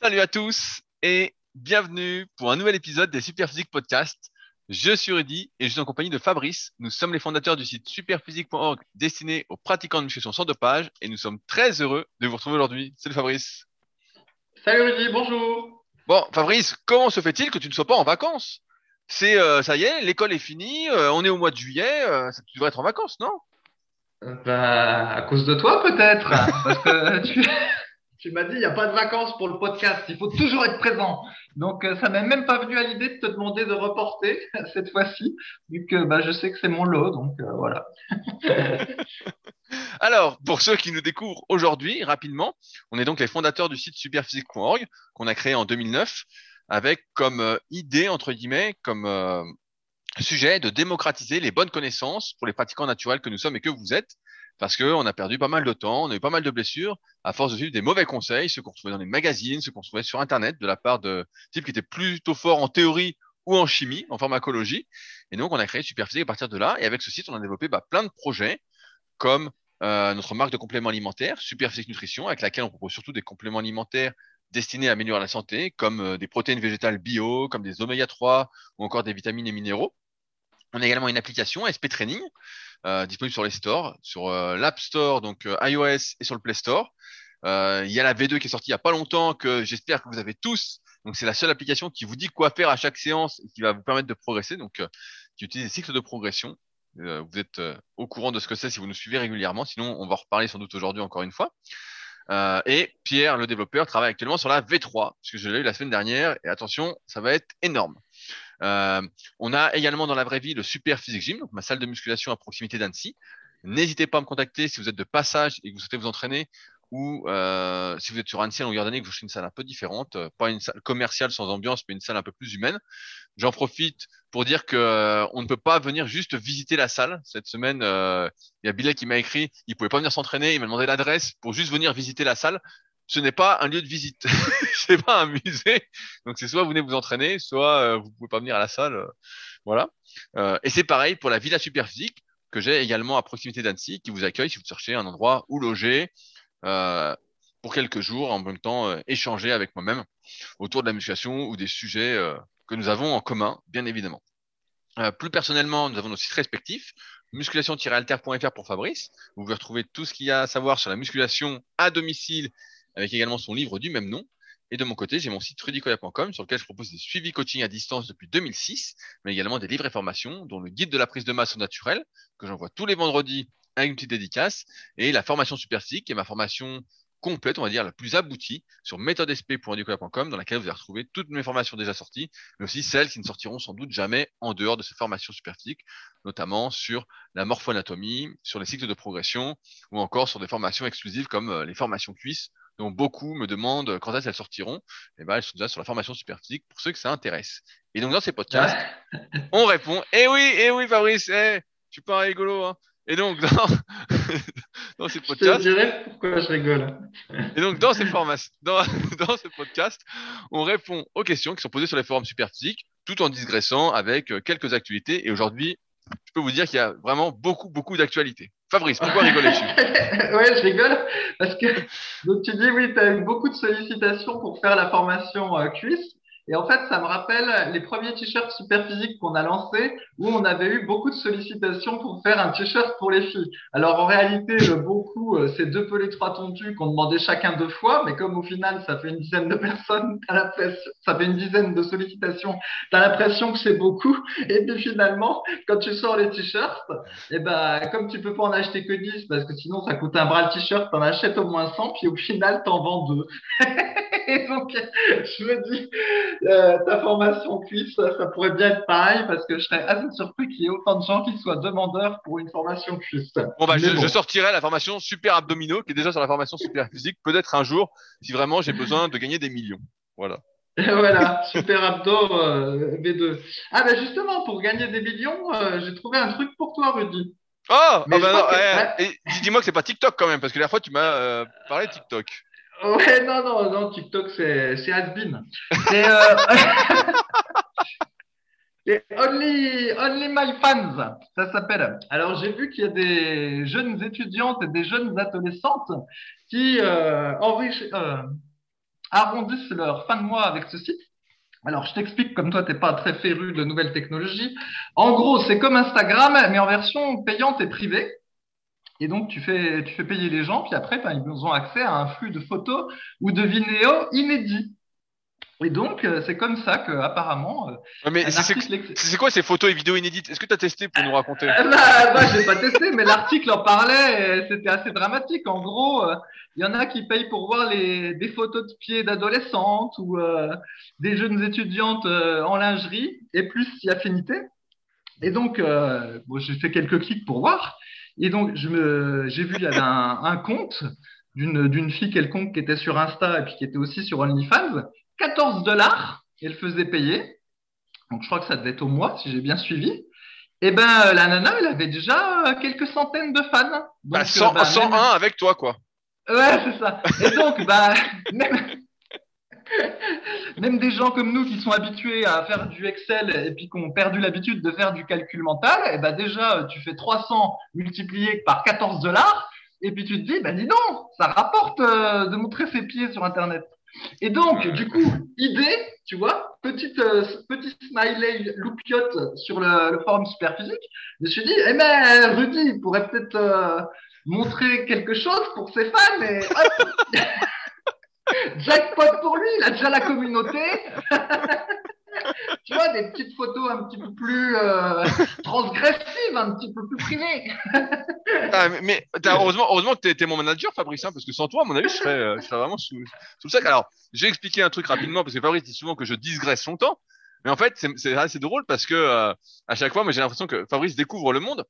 Salut à tous et bienvenue pour un nouvel épisode des Superphysique Podcast. Je suis Rudy et je suis en compagnie de Fabrice. Nous sommes les fondateurs du site superphysique.org destiné aux pratiquants de musculation sans dopage et nous sommes très heureux de vous retrouver aujourd'hui. Salut Fabrice. Salut Rudy, bonjour. Bon, Fabrice, comment se fait-il que tu ne sois pas en vacances? C'est euh, ça y est, l'école est finie, euh, on est au mois de juillet, euh, tu devrais être en vacances, non? Bah, à cause de toi peut-être, parce que tu, tu m'as dit il n'y a pas de vacances pour le podcast, il faut toujours être présent. Donc euh, ça m'est même pas venu à l'idée de te demander de reporter cette fois-ci, vu que bah, je sais que c'est mon lot, donc euh, voilà. Alors, pour ceux qui nous découvrent aujourd'hui, rapidement, on est donc les fondateurs du site superphysique.org qu'on a créé en 2009 avec comme euh, idée, entre guillemets, comme sujet de démocratiser les bonnes connaissances pour les pratiquants naturels que nous sommes et que vous êtes, parce qu'on a perdu pas mal de temps, on a eu pas mal de blessures à force de suivre des mauvais conseils, ceux qu'on trouvait dans les magazines, ceux qu'on trouvait sur Internet de la part de types qui étaient plutôt forts en théorie ou en chimie, en pharmacologie. Et donc, on a créé Superphysique à partir de là. Et avec ce site, on a développé bah, plein de projets comme euh, notre marque de compléments alimentaires, Superphysique Nutrition, avec laquelle on propose surtout des compléments alimentaires destinés à améliorer la santé, comme euh, des protéines végétales bio, comme des oméga 3 ou encore des vitamines et minéraux. On a également une application SP Training euh, disponible sur les stores, sur euh, l'App Store, donc euh, iOS et sur le Play Store. Euh, il y a la V2 qui est sortie il y a pas longtemps que j'espère que vous avez tous. Donc c'est la seule application qui vous dit quoi faire à chaque séance et qui va vous permettre de progresser. Donc qui utilise des cycles de progression. Vous êtes au courant de ce que c'est si vous nous suivez régulièrement. Sinon, on va en reparler sans doute aujourd'hui encore une fois. Et Pierre, le développeur, travaille actuellement sur la V3, puisque je l'ai eu la semaine dernière. Et attention, ça va être énorme. Euh, on a également dans la vraie vie le Super Physique Gym, ma salle de musculation à proximité d'Annecy. N'hésitez pas à me contacter si vous êtes de passage et que vous souhaitez vous entraîner ou euh, si vous êtes sur Annecy en longueur d'année que vous cherchez une salle un peu différente, euh, pas une salle commerciale sans ambiance, mais une salle un peu plus humaine. J'en profite pour dire que euh, on ne peut pas venir juste visiter la salle. Cette semaine, euh, il y a Billet qui m'a écrit, il pouvait pas venir s'entraîner, il m'a demandé l'adresse pour juste venir visiter la salle. Ce n'est pas un lieu de visite, c'est pas un musée. Donc c'est soit vous venez vous entraîner, soit euh, vous pouvez pas venir à la salle. euh, voilà. Euh, et c'est pareil pour la Villa Superphysique que j'ai également à proximité d'Annecy, qui vous accueille si vous cherchez un endroit où loger euh, pour quelques jours, en même temps échanger avec moi-même autour de la musculation ou des sujets que nous avons en commun, bien évidemment. Plus personnellement, nous avons nos sites respectifs, musculation-alter.fr pour Fabrice. Vous pouvez retrouver tout ce qu'il y a à savoir sur la musculation à domicile, avec également son livre du même nom. Et de mon côté, j'ai mon site rudicoya.com sur lequel je propose des suivis coaching à distance depuis 2006, mais également des livres et formations, dont le guide de la prise de masse au naturel, que j'envoie tous les vendredis avec une petite dédicace, et la formation super qui est ma formation complète, on va dire, la plus aboutie sur méthodesp.rudicoya.com, dans laquelle vous allez retrouver toutes mes formations déjà sorties, mais aussi celles qui ne sortiront sans doute jamais en dehors de cette formation super notamment sur la morphoanatomie, sur les cycles de progression, ou encore sur des formations exclusives comme euh, les formations cuisses, dont beaucoup me demandent quand est-ce qu'elles sortiront. Et ben, elles sont déjà sur la formation super physique pour ceux que ça intéresse. Et donc, dans ces podcasts, on répond, eh oui, eh oui, Fabrice, eh, tu pas rigolo, hein. Et donc, dans, dans ces Je te podcasts, dirai pourquoi je rigole. et donc, dans ces formations, dans, dans ce podcast, on répond aux questions qui sont posées sur les forums superphysiques, tout en digressant avec euh, quelques actualités. Et aujourd'hui, je peux vous dire qu'il y a vraiment beaucoup, beaucoup d'actualités. Fabrice, pourquoi rigoler-tu ouais, je rigole parce que donc tu dis oui, tu as eu beaucoup de sollicitations pour faire la formation euh, cuisse. Et en fait, ça me rappelle les premiers t-shirts super physiques qu'on a lancés où on avait eu beaucoup de sollicitations pour faire un t-shirt pour les filles. Alors en réalité, le bon coup, euh, c'est deux pelés trois tondus qu'on demandait chacun deux fois, mais comme au final, ça fait une dizaine de personnes, t'as l'impression, ça fait une dizaine de sollicitations, t'as l'impression que c'est beaucoup. Et puis finalement, quand tu sors les t-shirts, et ben, comme tu peux pas en acheter que 10 parce que sinon ça coûte un bras le t-shirt, t'en achètes au moins 100, puis au final t'en vends deux. Et donc, je me dis, euh, ta formation cuisse, ça, pourrait bien être pareil parce que je serais assez surpris qu'il y ait autant de gens qui soient demandeurs pour une formation cuisse. Bon, bah, je, Mais bon. je sortirai la formation super abdominaux, qui est déjà sur la formation super physique, peut-être un jour, si vraiment j'ai besoin de gagner des millions. Voilà. Et voilà, super abdo euh, B2. Ah ben justement, pour gagner des millions, euh, j'ai trouvé un truc pour toi, Rudy. Oh ah Mais bah non, que- eh, dis-moi que c'est pas TikTok quand même, parce que la dernière fois tu m'as euh, parlé de TikTok. Ouais, non, non, non, TikTok, c'est, has-been. C'est, euh... c'est only, only My Fans, ça s'appelle. Alors, j'ai vu qu'il y a des jeunes étudiantes et des jeunes adolescentes qui euh, euh, arrondissent leur fin de mois avec ce site. Alors, je t'explique, comme toi, tu n'es pas très féru de nouvelles technologies. En gros, c'est comme Instagram, mais en version payante et privée. Et donc, tu fais, tu fais payer les gens, puis après, ben, ils ont accès à un flux de photos ou de vidéos inédits. Et donc, euh, c'est comme ça que apparemment. Euh, mais c'est quoi ces photos et vidéos inédites? Est-ce que tu as testé pour nous raconter? Bah, bah, J'ai pas testé, mais l'article en parlait. C'était assez dramatique. En gros, euh, il y en a qui payent pour voir les, des photos de pieds d'adolescentes ou des jeunes étudiantes en lingerie et plus si affinité. Et donc, bon, j'ai fait quelques clics pour voir. Et donc, j'ai vu il y avait un, un compte d'une, fille quelconque qui était sur Insta et puis qui était aussi sur OnlyFans 14 dollars, elle faisait payer. Donc, je crois que ça devait être au mois, si j'ai bien suivi. Et eh ben, la nana, elle avait déjà euh, quelques centaines de fans. Donc, bah, 100, euh, bah, 101 avec toi, quoi. Ouais, c'est ça. Et donc, bah, même... même des gens comme nous qui sont habitués à faire du Excel et puis qui ont perdu l'habitude de faire du calcul mental, et eh ben déjà, tu fais 300 multiplié par 14 dollars, et puis tu te dis, ben dis donc, ça rapporte euh, de montrer ses pieds sur Internet. Et donc, du coup, idée, tu vois, petite, euh, petit smiley loupiote sur le, le, forum Superphysique. Je me suis dit, eh ben, Rudy pourrait peut-être euh, montrer quelque chose pour ses fans. Et Jackpot pour lui, il a déjà la communauté. tu vois, des petites photos un petit peu plus euh, transgressives, un petit peu plus privées. ah, mais heureusement, heureusement que tu étais mon manager, Fabrice, hein, parce que sans toi, à mon avis, je serais, euh, vraiment sous, le sac. Alors, j'ai expliqué un truc rapidement, parce que Fabrice dit souvent que je digresse son temps. Mais en fait, c'est assez drôle parce que euh, à chaque fois, j'ai l'impression que Fabrice découvre le monde.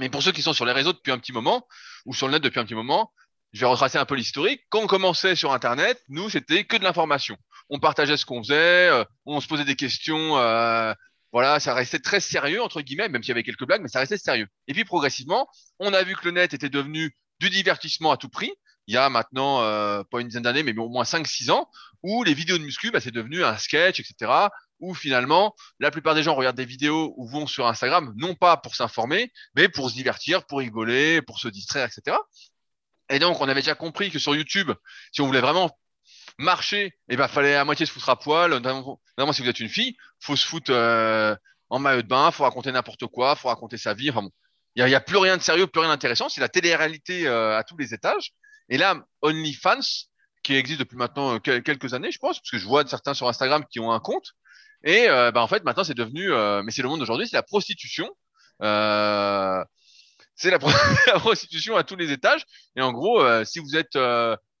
Mais pour ceux qui sont sur les réseaux depuis un petit moment, ou sur le net depuis un petit moment, je vais retracer un peu l'historique. Quand on commençait sur Internet, nous, c'était que de l'information on partageait ce qu'on faisait, euh, on se posait des questions. Euh, voilà, ça restait très sérieux entre guillemets, même s'il y avait quelques blagues, mais ça restait sérieux. Et puis progressivement, on a vu que le net était devenu du divertissement à tout prix. Il y a maintenant euh, pas une dizaine d'années, mais au moins 5-6 ans, où les vidéos de muscu, bah, c'est devenu un sketch, etc. Où finalement, la plupart des gens regardent des vidéos ou vont sur Instagram, non pas pour s'informer, mais pour se divertir, pour rigoler, pour se distraire, etc. Et donc, on avait déjà compris que sur YouTube, si on voulait vraiment marcher, eh ben fallait à moitié se foutre à poil. Notamment, si vous êtes une fille, faut se foutre euh, en maillot de bain, faut raconter n'importe quoi, faut raconter sa vie. Bon, il y a, plus rien de sérieux, plus rien d'intéressant. C'est la télé-réalité euh, à tous les étages. Et là, OnlyFans, qui existe depuis maintenant euh, quelques années, je pense, parce que je vois certains sur Instagram qui ont un compte. Et ben, en fait, maintenant, c'est devenu, mais c'est le monde d'aujourd'hui, c'est la prostitution. C'est la, prostitution à tous les étages. Et en gros, si vous êtes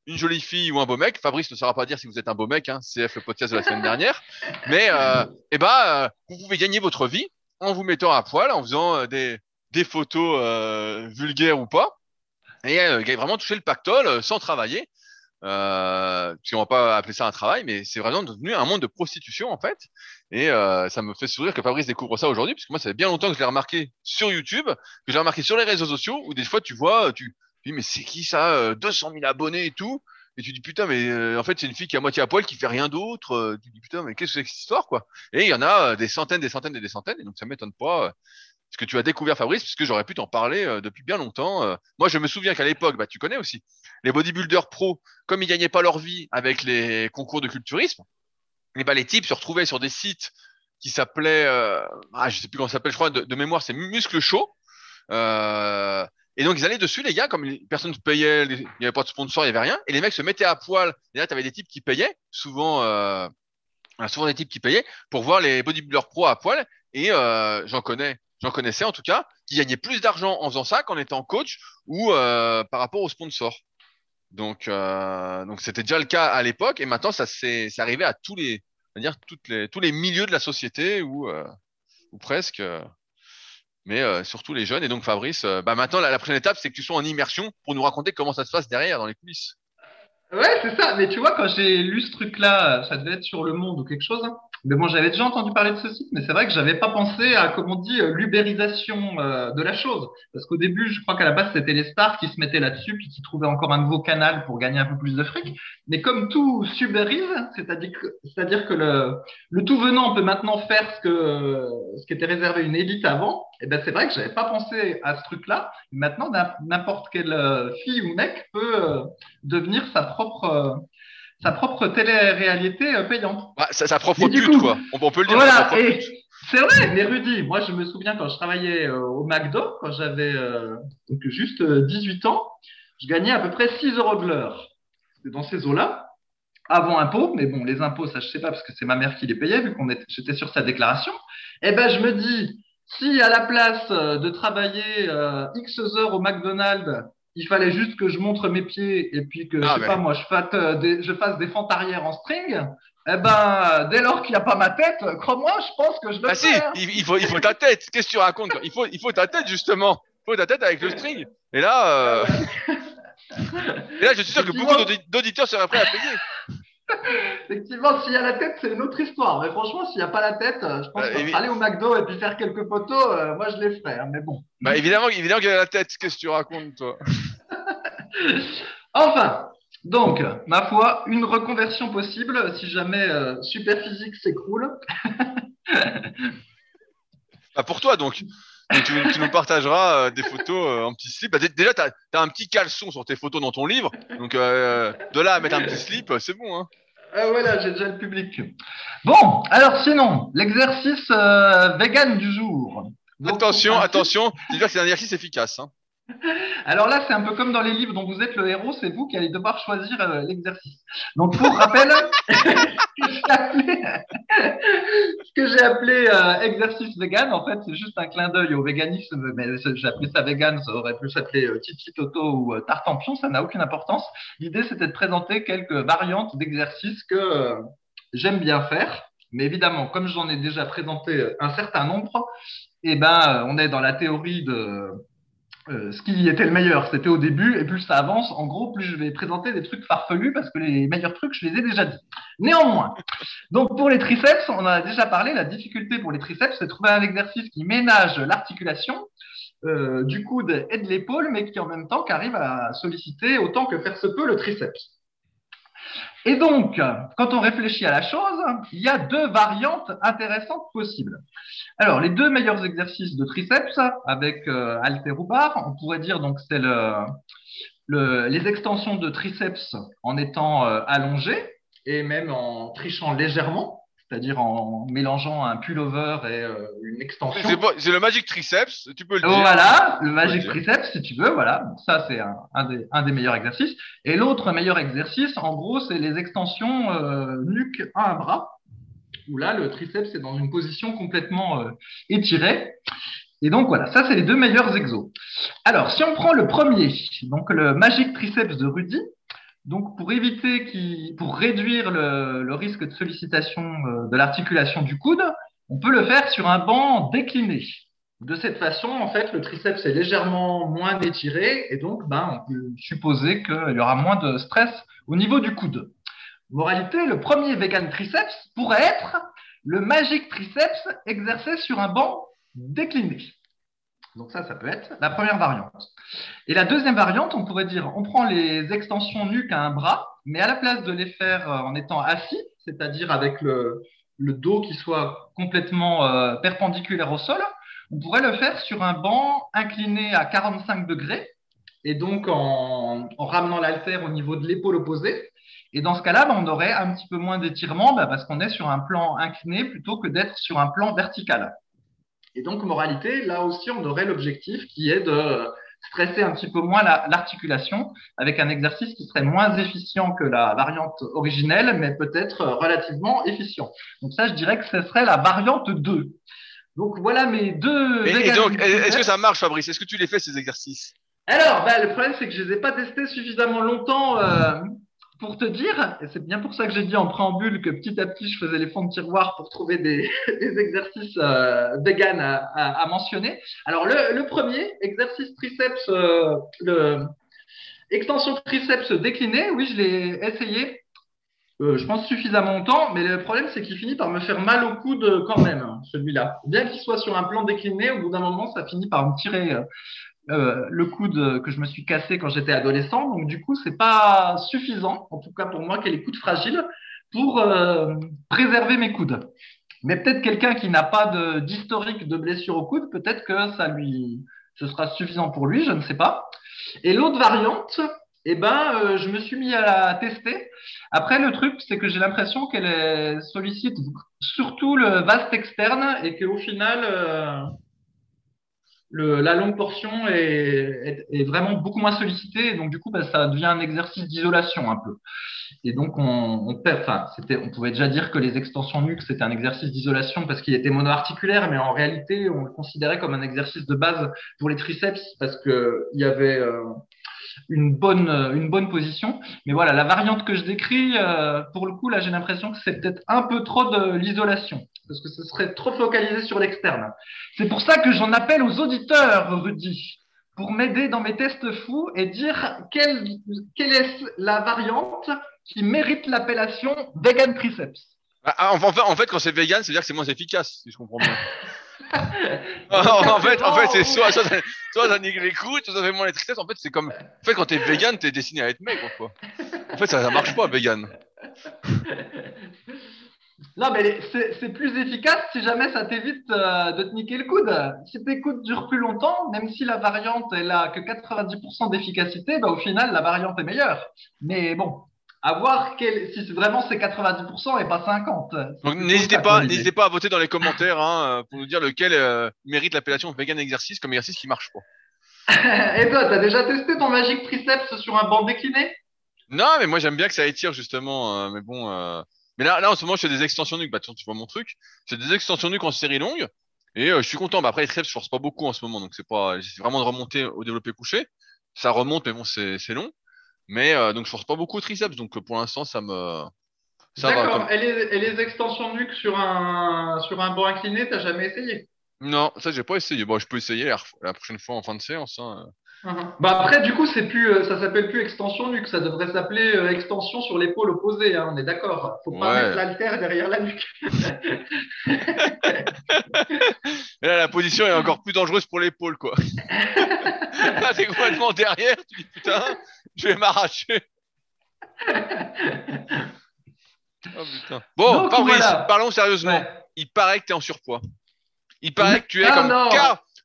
une jolie fille ou un beau mec. Fabrice ne saura pas dire si vous êtes un beau mec, hein, CF le podcast de la semaine dernière. Mais euh, eh ben, euh, vous pouvez gagner votre vie en vous mettant à poil, en faisant euh, des, des photos euh, vulgaires ou pas, et vraiment toucher le pactole sans travailler. Euh, on va pas appeler ça un travail, mais c'est vraiment devenu un monde de prostitution en fait. Et ça me fait sourire que Fabrice découvre ça aujourd'hui, parce que moi, ça fait bien longtemps que je l'ai remarqué sur YouTube, que j'ai remarqué sur les réseaux sociaux, où des fois tu vois, tu, dis, mais c'est qui ça 200 euh, 000 abonnés et tout. Et tu dis, putain, mais euh, en fait, c'est une fille qui est à moitié à poil, qui fait rien d'autre. Euh, tu dis, putain, mais qu'est-ce que c'est que cette histoire, quoi Et il y en a des centaines, des centaines et des centaines. Et donc, ça m'étonne pas ce que tu as découvert, Fabrice, puisque j'aurais pu t'en parler depuis bien longtemps. moi, je me souviens qu'à l'époque, bah, tu connais aussi, les bodybuilders pro, comme ils gagnaient pas leur vie avec les concours de culturisme, et bah, les types se retrouvaient sur des sites qui s'appelaient, ah, je sais plus comment ça s'appelle, je crois, de, mémoire, c'est Muscle Show. Euh, et donc, ils allaient dessus, les gars, comme les personnes payaient, il n'y avait pas de sponsor, il n'y avait rien. Et les mecs se mettaient à poil. Et là, tu avais des types qui payaient, souvent, euh, souvent des types qui payaient pour voir les bodybuilders pro à poil. Et euh, j'en connais, j'en connaissais en tout cas, qui gagnaient plus d'argent en faisant ça qu'en étant coach ou euh, par rapport aux sponsors. Donc, euh, donc c'était déjà le cas à l'époque. Et maintenant, ça c'est arrivé à tous les, dire, toutes les, tous les milieux de la société ou, euh, ou presque. Mais surtout les jeunes. Et donc Fabrice, bah maintenant la, la, prochaine étape, c'est que tu sois en immersion pour nous raconter comment ça se passe derrière dans les coulisses. Ouais, c'est ça. Mais tu vois, quand j'ai lu ce truc-là, ça devait être sur Le Monde ou quelque chose. Hein. Mais bon, j'avais déjà entendu parler de ce site, mais c'est vrai que j'avais pas pensé à, comme on dit, euh, l'ubérisation euh, de la chose. Parce qu'au début, je crois qu'à la base, c'était les stars qui se mettaient là-dessus, puis qui trouvaient encore un nouveau canal pour gagner un peu plus de fric. Mais comme tout subérise, c'est-à-dire que, c'est-à-dire que le, le tout venant peut maintenant faire ce que, ce qui était réservé à une élite avant, et eh ben c'est vrai que j'avais pas pensé à ce truc-là. Maintenant, n'importe quelle euh, fille ou mec peut devenir sa propre sa propre télé-réalité euh, payante. Bah, sa, sa propre pute, coup, quoi. On, on peut le dire. Voilà, c'est vrai, mais Rudy, moi je me souviens quand je travaillais euh, au McDo, quand j'avais euh, donc juste euh, 18 ans, je gagnais à peu près 6 euros de l'heure. C'était dans ces eaux-là, avant impôt, mais bon, les impôts, ça je sais pas parce que c'est ma mère qui les payait, vu qu'on j'étais sur sa déclaration. Eh ben, je me dis, si à la place euh, de travailler euh, X heures au McDonald's, il fallait juste que je montre mes pieds et puis que, Ah, je sais mais- pas moi, je fasse, euh, des, je fasse des fentes arrière en string, eh ben, dès lors qu'il n'y a pas ma tête, crois-moi, je pense que je le Ah si, il, il faut, il faut ta tête. Qu'est-ce que tu racontes il faut, il faut ta tête justement. Il faut ta tête avec le string. Et là, euh... et là, je suis sûr que beaucoup d'audi- d'auditeurs seraient prêts à payer. Effectivement, s'il y a la tête, c'est une autre histoire. Mais franchement, s'il n'y a pas la tête, euh, je pense Euh, qu'aller au McDo et puis faire quelques photos, euh, moi je les ferais. hein, mais bon. Bah évidemment, évidemment qu'il y a la tête. Qu'est-ce que tu racontes toi? Enfin, donc, ma foi, une reconversion possible si jamais euh, Superphysique s'écroule. Bah pour toi donc. Donc, tu, tu nous partageras euh, des photos euh, en petit slip. Bah, dé- déjà, tu as, un petit caleçon sur tes photos dans ton livre. Donc, euh, de là à mettre un petit slip, euh, c'est bon. Hein. Ah, voilà, j'ai déjà le public. Bon, alors sinon, l'exercice euh, vegan du jour. Donc, attention, attention. C'est un exercice efficace. Hein. Alors là, c'est un peu comme dans les livres dont vous êtes le héros, c'est vous qui allez devoir choisir euh, l'exercice. Donc, pour rappel, ce que j'ai appelé, euh, exercice vegan, en fait, c'est juste un clin d'œil au véganisme, mais j'ai appelé ça vegan, ça aurait pu s'appeler euh, Titi Toto ou euh, Tartampion, ça n'a aucune importance. L'idée, c'était de présenter quelques variantes d'exercices que euh, j'aime bien faire. Mais évidemment, comme j'en ai déjà présenté euh, un certain nombre, eh ben, euh, on est dans la théorie de euh, ce qui était le meilleur, c'était au début, et plus ça avance, en gros, plus je vais présenter des trucs farfelus parce que les meilleurs trucs, je les ai déjà dit. Néanmoins, donc pour les triceps, on en a déjà parlé, la difficulté pour les triceps, c'est de trouver un exercice qui ménage l'articulation euh, du coude et de l'épaule, mais qui en même temps arrive à solliciter autant que faire se peut le triceps. Et donc, quand on réfléchit à la chose, il y a deux variantes intéressantes possibles. Alors, les deux meilleurs exercices de triceps avec euh, on pourrait dire donc c'est le, le, les extensions de triceps en étant euh, allongées et même en trichant légèrement, c'est-à-dire en mélangeant un pullover et euh, une extension. C'est le magic triceps, tu peux le dire. Voilà, le magic triceps, si tu veux, voilà. Ça, c'est un, un des, un des meilleurs exercices. Et l'autre meilleur exercice, en gros, c'est les extensions euh, nuque à un bras, où là, le triceps est dans une position complètement euh, étirée. Et donc, voilà, ça, c'est les deux meilleurs exos. Alors, si on prend le premier, donc le magic triceps de Rudy, donc pour éviter pour réduire le, risque de sollicitation euh, de l'articulation du coude, on peut le faire sur un banc décliné. De cette façon, en fait, le triceps est légèrement moins étiré et donc, ben, on peut supposer qu'il y aura moins de stress au niveau du coude. Moralité, le premier vegan triceps pourrait être le magic triceps exercé sur un banc décliné. Donc ça, ça peut être la première variante. Et la deuxième variante, on pourrait dire, on prend les extensions nuque à un bras, mais à la place de les faire euh, en étant assis, c'est-à-dire avec le, dos qui soit complètement euh, perpendiculaire au sol, on pourrait le faire sur un banc incliné à 45 degrés et donc en, en ramenant l'haltère au niveau de l'épaule opposée. Et dans ce cas-là, bah, on aurait un petit peu moins d'étirement bah, parce qu'on est sur un plan incliné plutôt que d'être sur un plan vertical. Et donc, moralité, là aussi, on aurait l'objectif qui est de stresser un petit peu moins la- l'articulation avec un exercice qui serait moins efficient que la variante originelle, mais peut-être relativement efficient. Donc ça, je dirais que ce serait la variante 2. Donc voilà mes deux. Et, et vegan donc, est-ce que ça marche, Fabrice? Est-ce que tu les fais ces exercices? Alors, bah, le problème, c'est que je les ai pas testés suffisamment longtemps euh, pour te dire, et c'est bien pour ça que j'ai dit en préambule que petit à petit, je faisais les fonds de tiroir pour trouver des, exercices euh, vegan à, mentionner. Alors, le, premier, exercice triceps, euh, extension triceps décliné, oui, je l'ai essayé. Euh, je pense suffisamment longtemps, mais le problème c'est qu'il finit par me faire mal au coude quand même, hein, celui-là. Bien qu'il soit sur un plan décliné, au bout d'un moment, ça finit par me tirer euh, le coude que je me suis cassé quand j'étais adolescent. Donc du coup, c'est pas suffisant, en tout cas pour moi qui ai les coudes fragiles, pour euh, préserver mes coudes. Mais peut-être quelqu'un qui n'a pas d'historique de, blessure au coude, peut-être que ça lui, ce sera suffisant pour lui, je ne sais pas. Et l'autre variante, eh ben, euh, je me suis mis à la tester. Après, le truc, c'est que j'ai l'impression qu'elle sollicite surtout le vaste externe et qu'au final, la longue portion est, vraiment beaucoup moins sollicitée. Donc, du coup, bah, ça devient un exercice d'isolation un peu. Et donc, on, c'était, on pouvait déjà dire que les extensions nuques, c'était un exercice d'isolation parce qu'il était monoarticulaire, mais en réalité, on le considérait comme un exercice de base pour les triceps parce que il y avait euh, une bonne, une bonne position. Mais voilà, la variante que je décris, euh, pour le coup, là, j'ai l'impression que c'est peut-être un peu trop de l'isolation parce que ce serait trop focalisé sur l'externe. C'est pour ça que j'en appelle aux auditeurs, Rudy pour m'aider dans mes tests fous et dire quelle, quelle est la variante qui mérite l'appellation vegan triceps. Ah, ah, en, fait, en fait, quand c'est vegan, c'est-à-dire que c'est moins efficace, si je comprends bien. en fait, en fait, c'est soit, soit, soit ça nique les coudes, soit ça fait moins les triceps. En fait, c'est comme, en fait, quand t'es vegan, t'es destiné à être mec, quoi. En fait, ça, ça marche pas, vegan. Non, mais c'est plus efficace si jamais ça t'évite euh, de te niquer le coude. Si tes coudes durent plus longtemps, même si la variante elle a que 90% d'efficacité, bah, au final la variante est meilleure. Mais bon, à voir quel, si vraiment c'est 90% et pas 50. Donc n'hésitez pas, n'hésitez pas à voter dans les commentaires hein, pour nous dire lequel euh, mérite l'appellation vegan exercice comme exercice qui marche pas. et toi, t'as déjà testé ton magique triceps sur un banc décliné? Non, mais moi j'aime bien que ça étire justement. Euh, mais bon. Mais là, là, en ce moment, je fais des extensions nuques. Bah, tu vois mon truc. Je fais des extensions nuques en série longue. Et euh, je suis content. Bah, après, les triceps, je force pas beaucoup en ce moment. Donc, c'est pas, j'essaie vraiment de remonter au développé couché. Ça remonte, mais bon, c'est, c'est long. Mais, euh, donc, je force pas beaucoup au triceps. Donc, pour l'instant, ça me. D'accord. Et, les, et les extensions nuques sur un, sur un banc incliné, t'as jamais essayé? Non, ça, j'ai pas essayé. Bon, je peux essayer la, la prochaine fois en fin de séance. Hein. Uh-huh. Bah après, du coup, c'est plus, euh, ça s'appelle plus extension nuque, ça devrait s'appeler euh, extension sur l'épaule opposée. Hein, on est d'accord. Faut pas mettre l'altère derrière la nuque. Et là, la position est encore plus dangereuse pour l'épaule, quoi. là, t'es complètement derrière. Tu dis putain, je vais m'arracher. Oh, putain. Bon, Fabrice, parlons sérieusement. Il paraît que tu es en surpoids. Il paraît que tu es ah, comme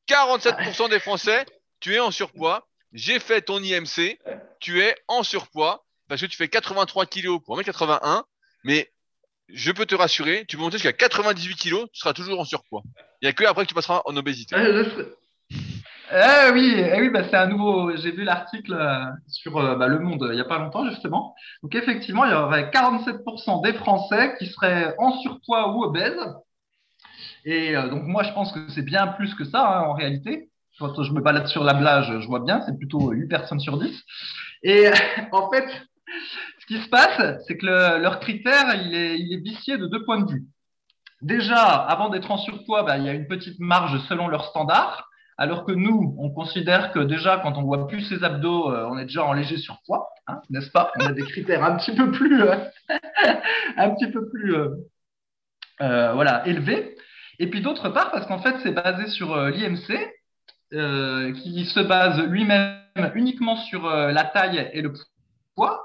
47% des Français tu es en surpoids, j'ai fait ton IMC, tu es en surpoids parce que tu fais 83 kilos pour 1m81, mais je peux te rassurer, tu peux monter jusqu'à 98 kilos, tu seras toujours en surpoids. Il n'y a que après que tu passeras en obésité. Eh oui, eh bah c'est un nouveau. J'ai vu l'article euh, sur euh, bah, Le Monde il n'y a pas longtemps, justement. Donc, effectivement, il y aurait 47% des Français qui seraient en surpoids ou obèses. Et euh, donc, moi, je pense que c'est bien plus que ça, hein, en réalité quand je me balade sur la plage, je vois bien, c'est plutôt 8 personnes sur 10. Et en fait, ce qui se passe, c'est que leur critère, il est, il de deux points de vue. Déjà, avant d'être en surpoids, bah, il y a une petite marge selon leur standard, alors que nous, on considère que déjà, quand on voit plus ses abdos, euh, on est déjà en léger surpoids, hein, n'est-ce pas? On a des critères un petit peu plus, euh, un petit peu plus, euh, voilà, élevés. Et puis d'autre part, parce qu'en fait, c'est basé sur l'IMC, euh, qui se base lui-même uniquement sur euh, la taille et le poids.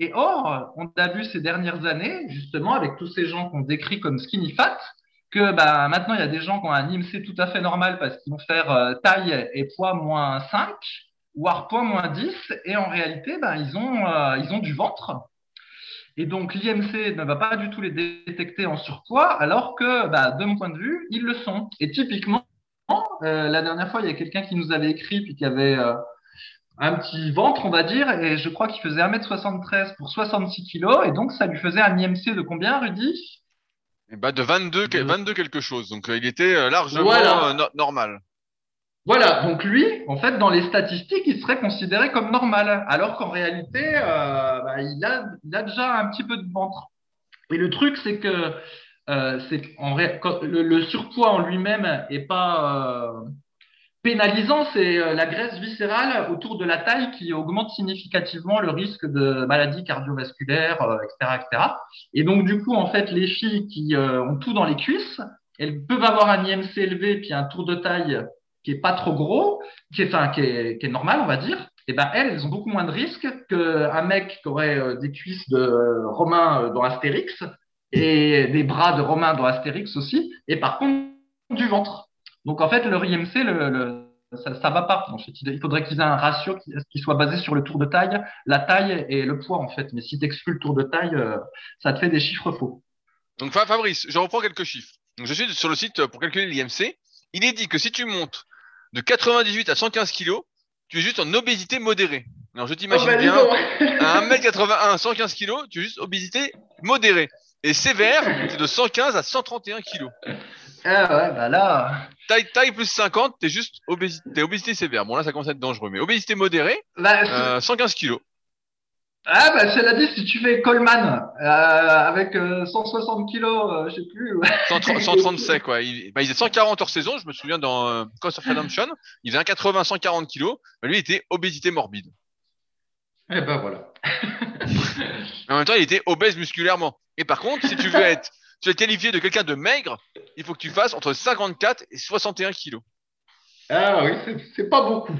Et or, on a vu ces dernières années, justement, avec tous ces gens qu'on décrit comme skinny fat, que bah, maintenant, il y a des gens qui ont un IMC tout à fait normal parce qu'ils vont faire euh, taille et poids moins 5, voire poids moins 10, et en réalité, bah, ils, ont, ils ont du ventre. Et donc, l'IMC ne va pas du tout les détecter en surpoids, alors que, bah, de mon point de vue, ils le sont. Et typiquement, euh, la dernière fois, il y a quelqu'un qui nous avait écrit puis qui avait euh, un petit ventre, on va dire, et je crois qu'il faisait 1m73 pour 66 kg, et donc ça lui faisait un IMC de combien, Rudy? Eh ben, De 22, 22 quelque chose, donc euh, il était largement normal. Voilà, donc lui, en fait, dans les statistiques, il serait considéré comme normal, alors qu'en réalité, bah, il, a, il a déjà un petit peu de ventre. Et le truc, c'est que euh, c'est le, le, surpoids en lui-même est pas euh, pénalisant, c'est euh, la graisse viscérale autour de la taille qui augmente significativement le risque de maladies cardiovasculaires, etc., etc. Et donc du coup, en fait, les filles qui ont tout dans les cuisses, elles peuvent avoir un IMC élevé puis un tour de taille qui est pas trop gros, qui est, enfin, qui est, qui est normal, on va dire. Et ben elles, elles ont beaucoup moins de risques qu'un mec qui aurait des cuisses de Romain dans Astérix et des bras de Romain dans Astérix aussi, et par contre du ventre. Donc en fait, le IMC, le, ça, ça va pas. En fait, il faudrait qu'ils aient un ratio qui, qui, soit basé sur le tour de taille, la taille et le poids en fait. Mais si tu exclues le tour de taille, euh, ça te fait des chiffres faux. Donc Fabrice, je reprends quelques chiffres. Donc, je suis sur le site pour calculer l'IMC. Il est dit que si tu montes de 98 à 115 kg, tu es juste en obésité modérée. Alors je t'imagine oh bah, bien, à 1m81, 115 kg, tu es juste obésité modérée. Et sévère, c'est de 115 à 131 kg. Ah ouais, bah là. Taille, taille plus 50, t'es juste obésité, obésité sévère. Bon là, ça commence à être dangereux. Mais obésité modérée, bah, 115 kg. Ah bah cela dit, si tu fais Coleman euh, avec 160 euh, kilos, euh, je sais plus. 137 quoi. Il, bah, il faisait 140 hors saison, je me souviens dans euh, Cost of Redemption, il faisait 180, 140 kilos, mais lui il était obésité morbide. Eh ben voilà. en même temps, il était obèse musculairement. Et par contre, si tu veux être, tu veux être qualifié de quelqu'un de maigre, il faut que tu fasses entre 54 et 61 kilos. Ah oui, c'est pas beaucoup.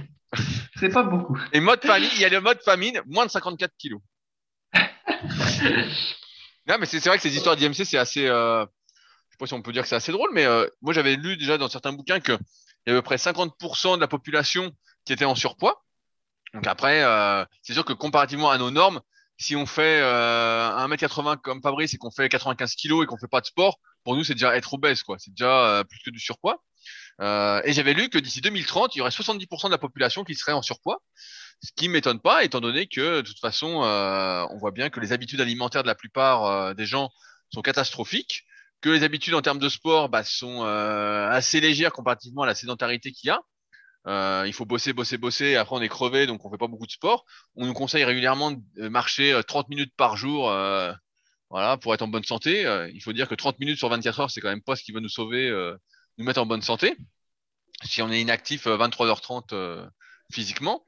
C'est pas beaucoup. Et mode famine, il y a le mode famine, moins de 54 kilos. non, mais c'est vrai que ces histoires d'IMC, c'est assez. Euh, je sais pas si on peut dire que c'est assez drôle, mais euh, moi j'avais lu déjà dans certains bouquins qu'il y avait à peu près 50% de la population qui était en surpoids. Donc après, euh, c'est sûr que comparativement à nos normes, si on fait euh, 1m80 comme Fabrice et qu'on fait 95 kilos et qu'on fait pas de sport, pour nous c'est déjà être obèse, quoi. C'est déjà euh, plus que du surpoids. Euh, et j'avais lu que d'ici 2030, il y aurait 70% de la population qui serait en surpoids, ce qui m'étonne pas, étant donné que de toute façon, euh, on voit bien que les habitudes alimentaires de la plupart euh, des gens sont catastrophiques, que les habitudes en termes de sport bah, sont assez légères comparativement à la sédentarité qu'il y a. Euh, il faut bosser, bosser, bosser. Après, on est crevé, donc on fait pas beaucoup de sport. On nous conseille régulièrement de marcher 30 minutes par jour, euh, voilà, pour être en bonne santé. il faut dire que 30 minutes sur 24 heures, c'est quand même pas ce qui va nous sauver nous mettre en bonne santé. Si on est inactif 23h30 euh, euh, physiquement,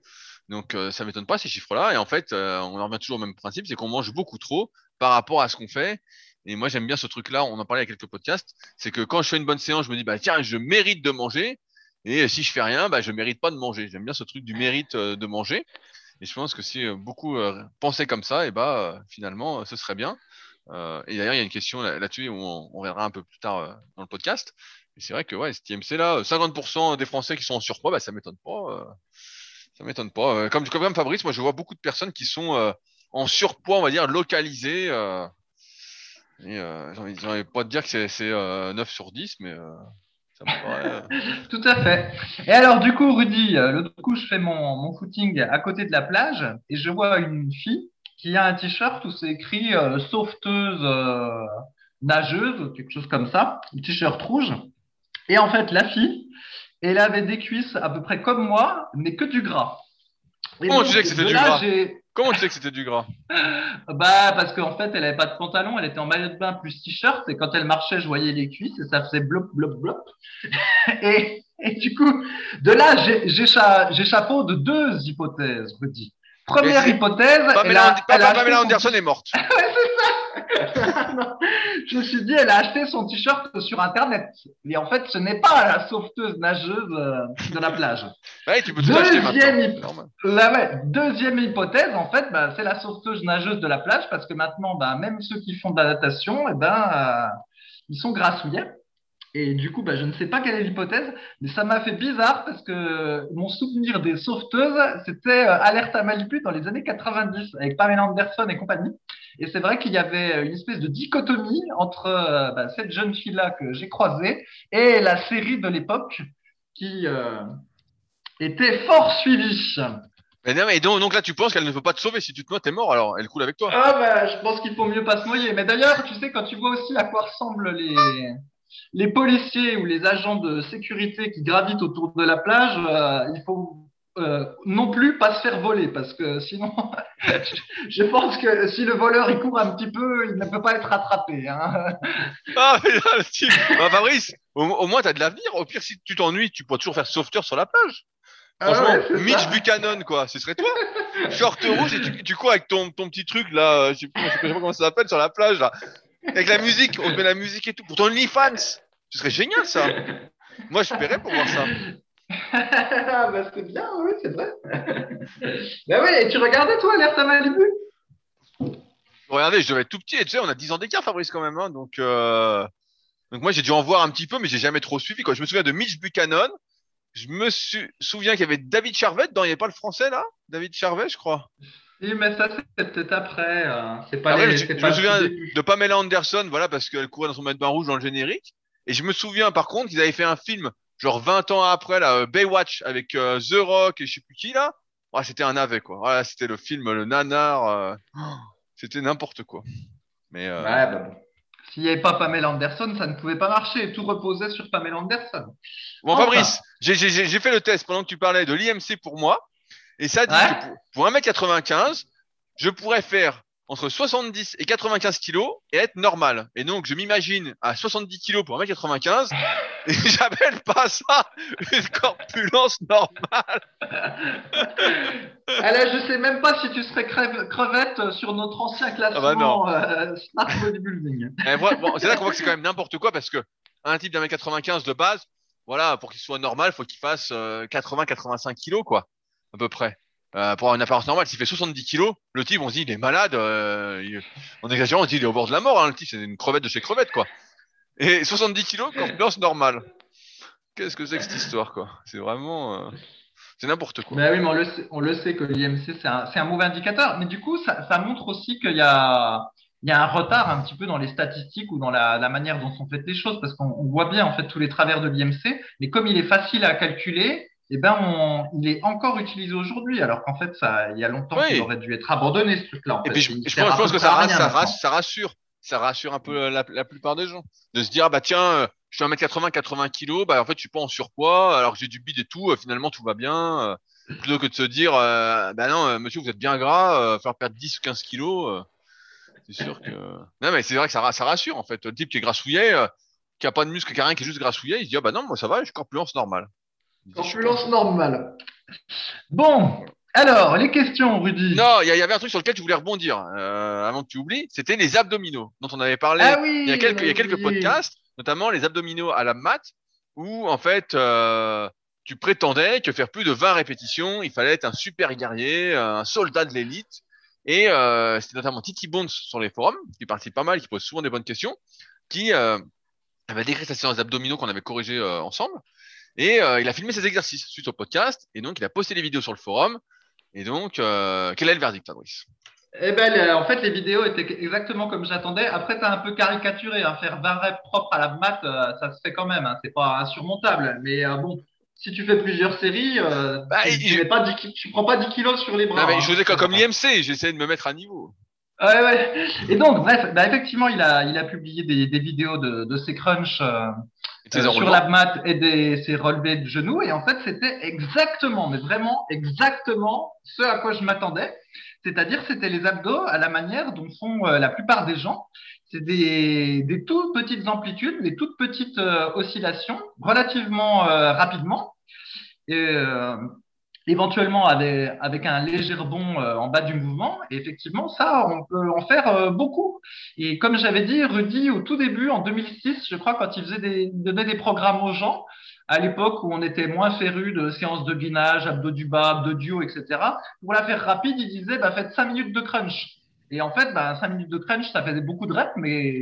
donc euh, ça m'étonne pas ces chiffres-là. Et en fait, on en revient toujours au même principe, c'est qu'on mange beaucoup trop par rapport à ce qu'on fait. Et moi j'aime bien ce truc-là. On en parlait à quelques podcasts. C'est que quand je fais une bonne séance, je me dis bah tiens, je mérite de manger. Et si je fais rien, bah je mérite pas de manger. J'aime bien ce truc du mérite de manger. Et je pense que si beaucoup pensaient comme ça, et bah finalement ce serait bien. et d'ailleurs il y a une question là-dessus, on, on verra un peu plus tard dans le podcast c'est vrai que ouais, cet IMC là, 50% des Français qui sont en surpoids, bah, ça m'étonne pas. Euh, ça m'étonne pas. Euh, comme, Fabrice, moi je vois beaucoup de personnes qui sont euh, en surpoids, on va dire, localisées. et j'ai envie pas de dire que c'est 9 sur 10, mais ça paraît. Tout à fait. Et alors, du coup, Rudy, l'autre coup, je fais mon, mon footing à côté de la plage et je vois une fille qui a un t-shirt où c'est écrit sauveteuse nageuse, quelque chose comme ça, un t-shirt rouge. Et en fait, la fille, elle avait des cuisses à peu près comme moi, mais que du gras. Comment tu sais que c'était du gras? Comment tu sais que c'était du gras? Bah parce qu'en fait, elle avait pas de pantalon, elle était en maillot de bain plus t-shirt, et quand elle marchait, je voyais les cuisses et ça faisait blop blop blop. et, et du coup, de là, j'échappe de deux hypothèses, je dis. Première hypothèse. Pamela, elle a, Pamela Anderson est morte. ouais, c'est ça. je me suis dit, elle a acheté son t-shirt sur Internet. Et en fait, ce n'est pas la sauveteuse nageuse euh, de la plage. Ouais, tu peux deuxième, la, ouais, deuxième hypothèse, en fait, bah, c'est la sauveteuse nageuse de la plage parce que maintenant, bah, même ceux qui font de la natation, eh ben, euh, ils sont grassouillés. Et du coup, bah, je ne sais pas quelle est l'hypothèse, mais ça m'a fait bizarre parce que mon souvenir des sauveteuses, c'était euh, Alerte à Malibu dans les années 90 avec Pamela Anderson et compagnie. Et c'est vrai qu'il y avait une espèce de dichotomie entre euh, bah, cette jeune fille-là que j'ai croisée et la série de l'époque qui euh, était fort suivie. Mais donc, donc, là, tu penses qu'elle ne peut pas te sauver. Si tu te noies, t'es mort. Alors, elle coule avec toi. Ah bah, je pense qu'il faut mieux pas se noyer. Mais d'ailleurs, tu sais, quand tu vois aussi à quoi ressemblent les les policiers ou les agents de sécurité qui gravitent autour de la plage, euh, il faut euh, non plus pas se faire voler parce que sinon, je pense que si le voleur il court un petit peu, il ne peut pas être attrapé. Hein. Ah, bah, Fabrice, au, moins tu as de l'avenir. Au pire, si tu t'ennuies, tu pourras toujours faire sauveteur sur la plage. Ah Franchement, Mitch Buchanan, quoi, ce serait toi. Short rouge et tu, tu cours avec ton, ton petit truc là, je sais, pas, je sais pas comment ça s'appelle, sur la plage là. Avec la musique, on met la musique et tout. Pour ton OnlyFans, ce serait génial ça. Moi, je paierais pour voir ça. Bah, c'est bien, oui, c'est vrai. bah oui, et tu regardais toi à Malibu? Regardez, je devais être tout petit. Et tu sais, on a 10 ans d'écart, Fabrice, quand même. Hein, donc, euh... donc moi, j'ai dû en voir un petit peu, mais j'ai jamais trop suivi. Quoi. Je me souviens de Mitch Buchanan. je me souviens qu'il y avait David Charvet dedans. Il n'y avait pas le français là? David Charvet, je crois. Oui, mais ça, c'est peut-être après. c'est pas les- je, c'est je pas me souviens début. de Pamela Anderson, voilà, parce qu'elle courait dans son maillot de bain rouge dans le générique. Et je me souviens par contre qu'ils avaient fait un film, genre 20 ans après, là, euh, Baywatch, avec euh, The Rock et je sais plus qui là. Ouais, c'était un navet quoi. Voilà, c'était le film, le nanar. euh, oh, C'était n'importe quoi. Mais euh, Ouais, bah. S'il n'y avait pas Pamela Anderson, ça ne pouvait pas marcher. Tout reposait sur Pamela Anderson. Bon, Enfin. Fabrice, j'ai j'ai- j'ai- j'ai fait le test pendant que tu parlais de l'IMC pour moi. Et ça dit Ouais. que pour, pour 1m95, je pourrais faire entre 70 et 95 kilos et être normal. Et donc, je m'imagine à 70 kilos pour 1m95 et j'appelle pas ça une corpulence normale. Allez, je sais même pas si tu serais crevette sur notre ancien classement Ah bah euh, Smart Bodybuilding. Voilà, bon, c'est là qu'on voit que c'est quand même n'importe quoi parce que un type d'un mètre 95 de base, voilà, pour qu'il soit normal, faut qu'il fasse 80-85 kilos, quoi, à peu près. Euh, pour avoir une apparence normale, s'il fait 70 kilos, le type, on se dit, il est malade, euh, il- en exagérant, on se dit, il est au bord de la mort, hein, le type, c'est une crevette de chez crevette, quoi. Et 70 kilos, corpulence normale. Qu'est-ce que c'est que cette histoire, quoi? C'est vraiment, euh, c'est n'importe quoi. Ben oui, mais on le sait, on le sait que l'IMC, c'est un, un mauvais indicateur. Mais du coup, ça, ça montre aussi qu'il y a, il y a un retard un petit peu dans les statistiques ou dans la, la manière dont sont faites les choses, parce qu'on on voit bien en fait tous les travers de l'IMC. Mais comme il est facile à calculer, eh ben on, il est encore utilisé aujourd'hui, alors qu'en fait, ça, il y a longtemps Oui. qu'il aurait dû être abandonné ce truc-là. en Et puis je, pense, je que rien ça rassure, ça rassure un peu la, la plupart des gens, de se dire ah bah tiens, euh, je suis 1m80, 80 kilos, bah en fait je suis pas en surpoids, alors que j'ai du bide et tout, euh, finalement tout va bien, euh, plutôt que de se dire euh, bah non euh, monsieur vous êtes bien gras, euh, faire perdre 10 ou 15 kilos, euh, c'est sûr que non mais c'est vrai que ça, ra- ça rassure en fait, le type qui est grassouillet, euh, qui a pas de muscle, qui a rien, qui est juste grassouillet, il se dit ah bah non moi ça va, je suis corpulence normale. Corpulence normale. Bon, alors, les questions, Rudy. Non, il y, avait un truc sur lequel je voulais rebondir euh, avant que tu oublies, c'était les abdominaux dont on avait parlé Ah oui, il y a quelques, on il y a quelques oublié. podcasts, notamment les abdominaux à la mat, où en fait euh, tu prétendais que faire plus de 20 répétitions, il fallait être un super guerrier, un soldat de l'élite. Et euh, c'était notamment Titi Bones sur les forums, qui participe pas mal, qui pose souvent des bonnes questions, qui euh, avait décrit sa séance d'abdominaux qu'on avait corrigé euh, ensemble. Et euh, il a filmé ses exercices suite au podcast, et donc il a posté les vidéos sur le forum. Et donc, euh, quel est le verdict, Fabrice? Eh ben, le- en fait, les vidéos étaient exactement comme j'attendais. Après, t'as un peu caricaturé. Hein. Faire 20 reps propres à la mat, euh, ça se fait quand même. Hein. C'est pas insurmontable. Mais euh, bon, si tu fais plusieurs séries, euh, Bah, tu, il- tu mets pas 10 ki- tu prends pas 10 kilos sur les bras. Non, mais hein. Je faisais comme, comme l'IMC, j'essayais de me mettre à niveau. Ouais, ouais. Et donc, bref, bah, effectivement, il a, il a publié des, des vidéos de, de ses crunchs euh, sur la mat et des, ses relevés de genoux. Et en fait, c'était exactement, mais vraiment exactement ce à quoi je m'attendais. C'est-à-dire, c'était les abdos à la manière dont font euh, la plupart des gens. C'est des, des toutes petites amplitudes, des toutes petites euh, oscillations, relativement euh, rapidement. Et, euh, éventuellement avec, un léger rebond euh, en bas du mouvement. Et effectivement, ça, on peut en faire euh, beaucoup. Et comme j'avais dit, Rudy, au tout début, en 2006, je crois, quand il faisait donnait des programmes aux gens, à l'époque où on était moins féru de séances de gainage, abdos du bas, abdos du haut, etc. Pour la faire rapide, il disait, bah, faites 5 minutes de crunch. Et en fait, bah, 5 minutes de crunch, ça faisait beaucoup de reps, mais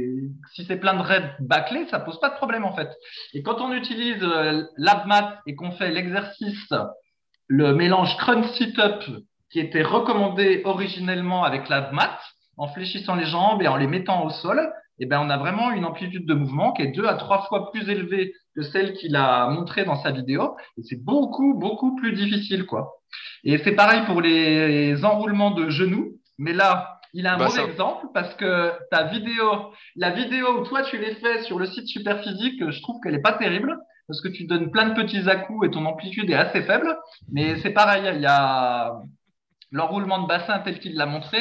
si c'est plein de reps bâclés, ça pose pas de problème, en fait. Et quand on utilise euh, l'abmat et qu'on fait l'exercice, le mélange crunch sit-up qui était recommandé originellement avec l'abmat, en fléchissant les jambes et en les mettant au sol, eh ben, on a vraiment une amplitude de mouvement qui est deux à trois fois plus élevée que celle qu'il a montrée dans sa vidéo. Et c'est beaucoup, beaucoup plus difficile, quoi. Et c'est pareil pour les enroulements de genoux. Mais là, il a un Bah, mauvais ça- exemple parce que ta vidéo, la vidéo où toi tu les fais sur le site Superphysique, je trouve qu'elle est pas terrible parce que tu donnes plein de petits à-coups et ton amplitude est assez faible. Mais c'est pareil, il y a l'enroulement de bassin tel qu'il l'a montré.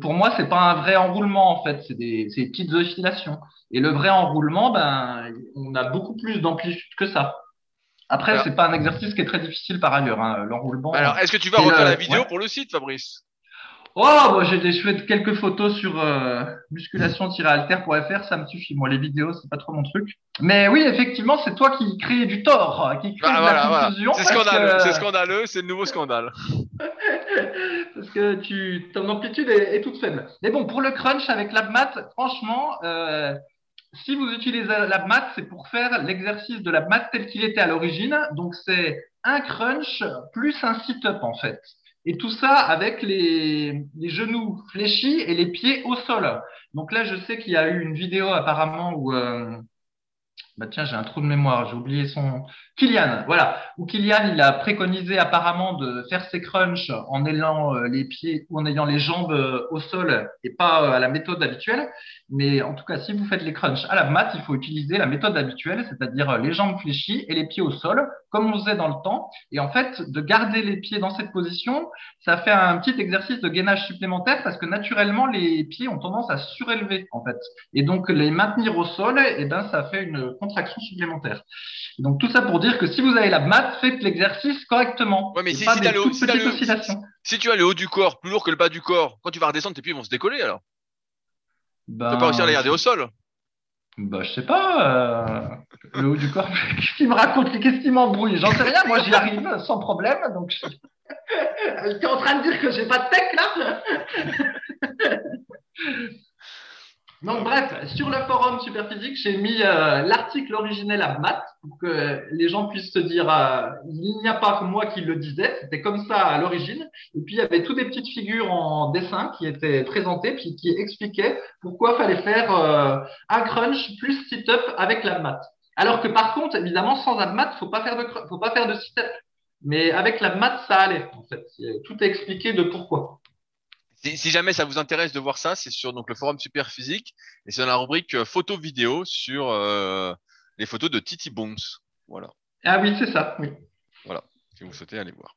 Pour moi, c'est pas un vrai enroulement en fait, c'est des, c'est des petites oscillations. Et le vrai enroulement, ben, on a beaucoup plus d'amplitude que ça. Après, c'est pas un exercice qui est très difficile par ailleurs, hein, l'enroulement. Alors, est-ce que tu vas refaire le- la vidéo ouais. pour le site, Fabrice? Oh, moi j'ai des chouettes quelques photos sur euh, musculation-alter.fr, ça me suffit. Moi, les vidéos, c'est pas trop mon truc. Mais oui, effectivement, c'est toi qui crée du tort, qui crée Ah, de voilà, la voilà. confusion. C'est scandaleux, que- c'est scandaleux, c'est le nouveau scandale. parce que tu, ton amplitude est, est toute faible. Mais bon, pour le crunch avec l'abmat, franchement, euh, si vous utilisez l'ABMAT, c'est pour faire l'exercice de l'ABMAT tel qu'il était à l'origine. Donc, c'est un crunch plus un sit-up, en fait. Et tout ça avec les, genoux fléchis et les pieds au sol. Donc là, je sais qu'il y a eu une vidéo apparemment où, euh, bah tiens, j'ai un trou de mémoire, j'ai oublié son. Kylian, voilà. Où Kylian, il a préconisé apparemment de faire ses crunchs en ayant euh, les pieds ou en ayant les jambes euh, au sol et pas euh, à la méthode habituelle. Mais en tout cas, si vous faites les crunchs à la mat, il faut utiliser la méthode habituelle, c'est-à-dire les jambes fléchies et les pieds au sol, comme on faisait dans le temps. Et en fait, de garder les pieds dans cette position, ça fait un petit exercice de gainage supplémentaire parce que naturellement, les pieds ont tendance à surélever, en fait. Et donc, les maintenir au sol, et eh ben, ça fait une contraction supplémentaire. donc tout ça pour dire que si vous avez la mat, faites l'exercice correctement. Ouais, mais si, si, le, si, tu as le haut du corps plus lourd que le bas du corps, quand tu vas redescendre, tes pieds vont se décoller alors. Ben, tu peux pas réussir à les garder au sol. Bah, je sais pas. Euh, le haut du corps, qu'est-ce qu'il me raconte Qu'est-ce qu'il m'embrouille? J'en sais rien. Moi, j'y arrive sans problème. Donc, je... es en train de dire que j'ai pas de tech là donc bref, sur le forum Superphysique, j'ai mis euh, l'article originel à maths pour que les gens puissent se dire euh, il n'y a pas que moi qui le disais, c'était comme ça à l'origine. Et puis il y avait toutes des petites figures en dessin qui étaient présentées puis qui expliquaient pourquoi fallait faire euh, un crunch plus sit-up avec l'abmat. Alors que par contre, évidemment, sans abmat, faut pas faire de faut pas faire de sit-up. Mais avec l'abmat, ça allait en fait. Tout est expliqué de pourquoi. Si, jamais ça vous intéresse de voir ça, c'est sur donc le forum Super Physique et c'est dans la rubrique euh, photo vidéo sur euh, les photos de Titi Bones. Voilà. Ah oui, c'est ça. Oui. Voilà. Si vous souhaitez aller voir.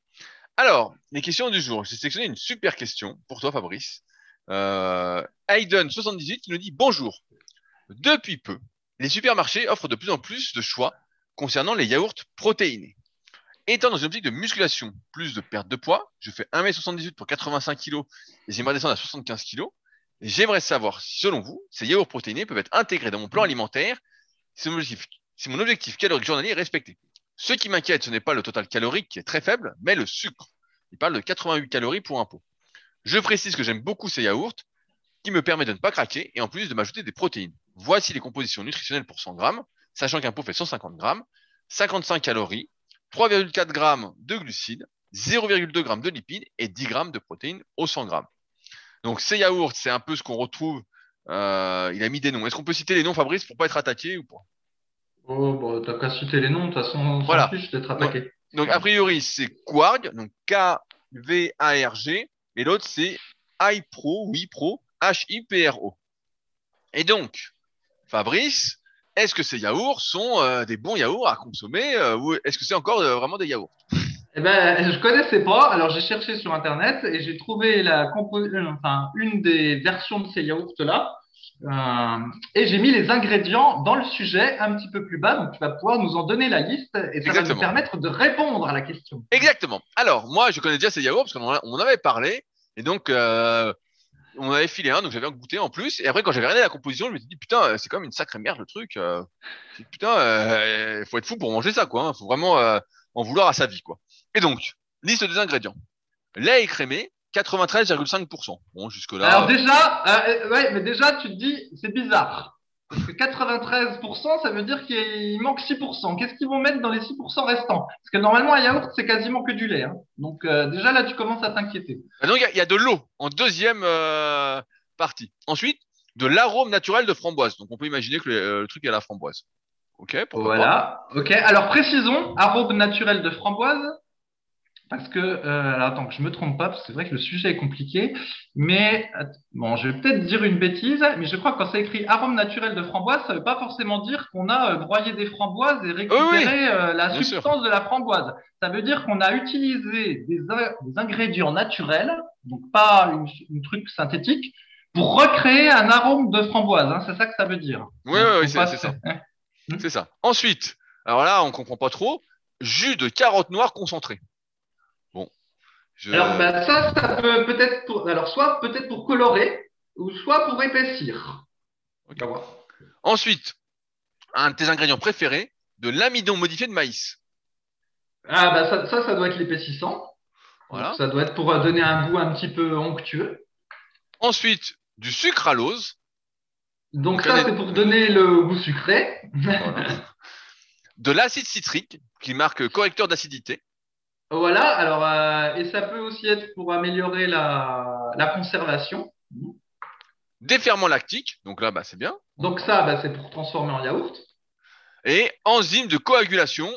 Alors, les questions du jour. J'ai sélectionné une super question pour toi, Fabrice. Euh, Aiden78 qui nous dit bonjour. Depuis peu, les supermarchés offrent de plus en plus de choix concernant les yaourts protéinés. Étant dans une optique de musculation, plus de perte de poids, je fais 1m78 pour 85 kg et j'aimerais descendre à 75 kg. J'aimerais savoir si, selon vous, ces yaourts protéinés peuvent être intégrés dans mon plan alimentaire si mon objectif, si mon objectif calorique journalier est respecté. Ce qui m'inquiète, ce n'est pas le total calorique qui est très faible, mais le sucre. Il parle de 88 calories pour un pot. Je précise que j'aime beaucoup ces yaourts qui me permettent de ne pas craquer et en plus de m'ajouter des protéines. Voici les compositions nutritionnelles pour 100 grammes, sachant qu'un pot fait 150 grammes, 55 calories, 3,4 grammes de glucides, 0,2 g de lipides et 10 grammes de protéines au 100 grammes. Donc ces yaourts, c'est un peu ce qu'on retrouve. Euh, il a mis des noms. Est-ce qu'on peut citer les noms, Fabrice, pour pas être attaqué ou pas? Oh, bah, t'as qu'à citer les noms, de toute façon, voilà. fiche d'être attaqué. Donc, a priori, c'est Quarg, donc K-V-A-R-G, et l'autre, c'est iPro, oui, Pro, H-I-P-R-O. Et donc, Fabrice, est-ce que ces yaourts sont euh, des bons yaourts à consommer euh, ou est-ce que c'est encore euh, vraiment des yaourts? Eh ben, je connaissais pas. Alors, j'ai cherché sur Internet et j'ai trouvé la enfin, une des versions de ces yaourts-là. et j'ai mis les ingrédients dans le sujet un petit peu plus bas. Donc, tu vas pouvoir nous en donner la liste et ça va nous permettre de répondre à la question. Exactement. Alors, moi, je connais déjà ces yaourts parce qu'on en, avait parlé. Et donc, on avait filé un, donc j'avais un goûté en plus. Et après, quand j'avais regardé la composition, je me suis dit, putain, euh, c'est quand même une sacrée merde le truc. Euh. putain, il euh, faut être fou pour manger ça, quoi. Il hein. faut vraiment en vouloir à sa vie, quoi. Et donc, liste des ingrédients. Lait écrémé, 93,5%. Bon, jusque-là. Alors déjà, ouais, mais déjà, tu te dis, c'est bizarre. Parce que 93%, ça veut dire qu'il manque 6%. Qu'est-ce qu'ils vont mettre dans les 6% restants? Parce que normalement, un yaourt, c'est quasiment que du lait. Hein. Donc euh, déjà, là, tu commences à t'inquiéter. Ah, donc, il y, a de l'eau en deuxième euh, partie. Ensuite, de l'arôme naturel de framboise. Donc, on peut imaginer que le, euh, truc est à la framboise. OK Voilà. OK. Alors, précisons, arôme naturel de framboise, parce que, euh, alors attends que je me trompe pas, parce que c'est vrai que le sujet est compliqué, mais bon, je vais peut-être dire une bêtise, mais je crois que quand c'est écrit arôme naturel de framboise, ça veut pas forcément dire qu'on a euh, broyé des framboises et récupéré euh, la substance de la framboise. Ça veut dire qu'on a utilisé des, des, ingrédients naturels, donc pas une, une, truc synthétique, pour recréer un arôme de framboise. Hein, c'est ça que ça veut dire. Oui, oui, oui, c'est ça. Hein c'est ça. Ensuite, alors là, on comprend pas trop, jus de carotte noire concentré. Alors, bah, ça, ça peut peut-être pour, alors, soit peut-être pour colorer, ou soit pour épaissir. Ensuite, un de tes ingrédients préférés, de l'amidon modifié de maïs. Ah, bah, ça, ça, ça doit être l'épaississant. Voilà. ça doit être pour donner un goût un petit peu onctueux. Ensuite, du sucre à l'ose. Donc ça, c'est pour donner le goût sucré. De l'acide citrique, qui marque correcteur d'acidité. Voilà, alors, euh, et ça peut aussi être pour améliorer la, la conservation. Des ferments lactiques, donc là, bah, c'est bien. Donc ça, bah, c'est pour transformer en yaourt. Et enzyme de coagulation,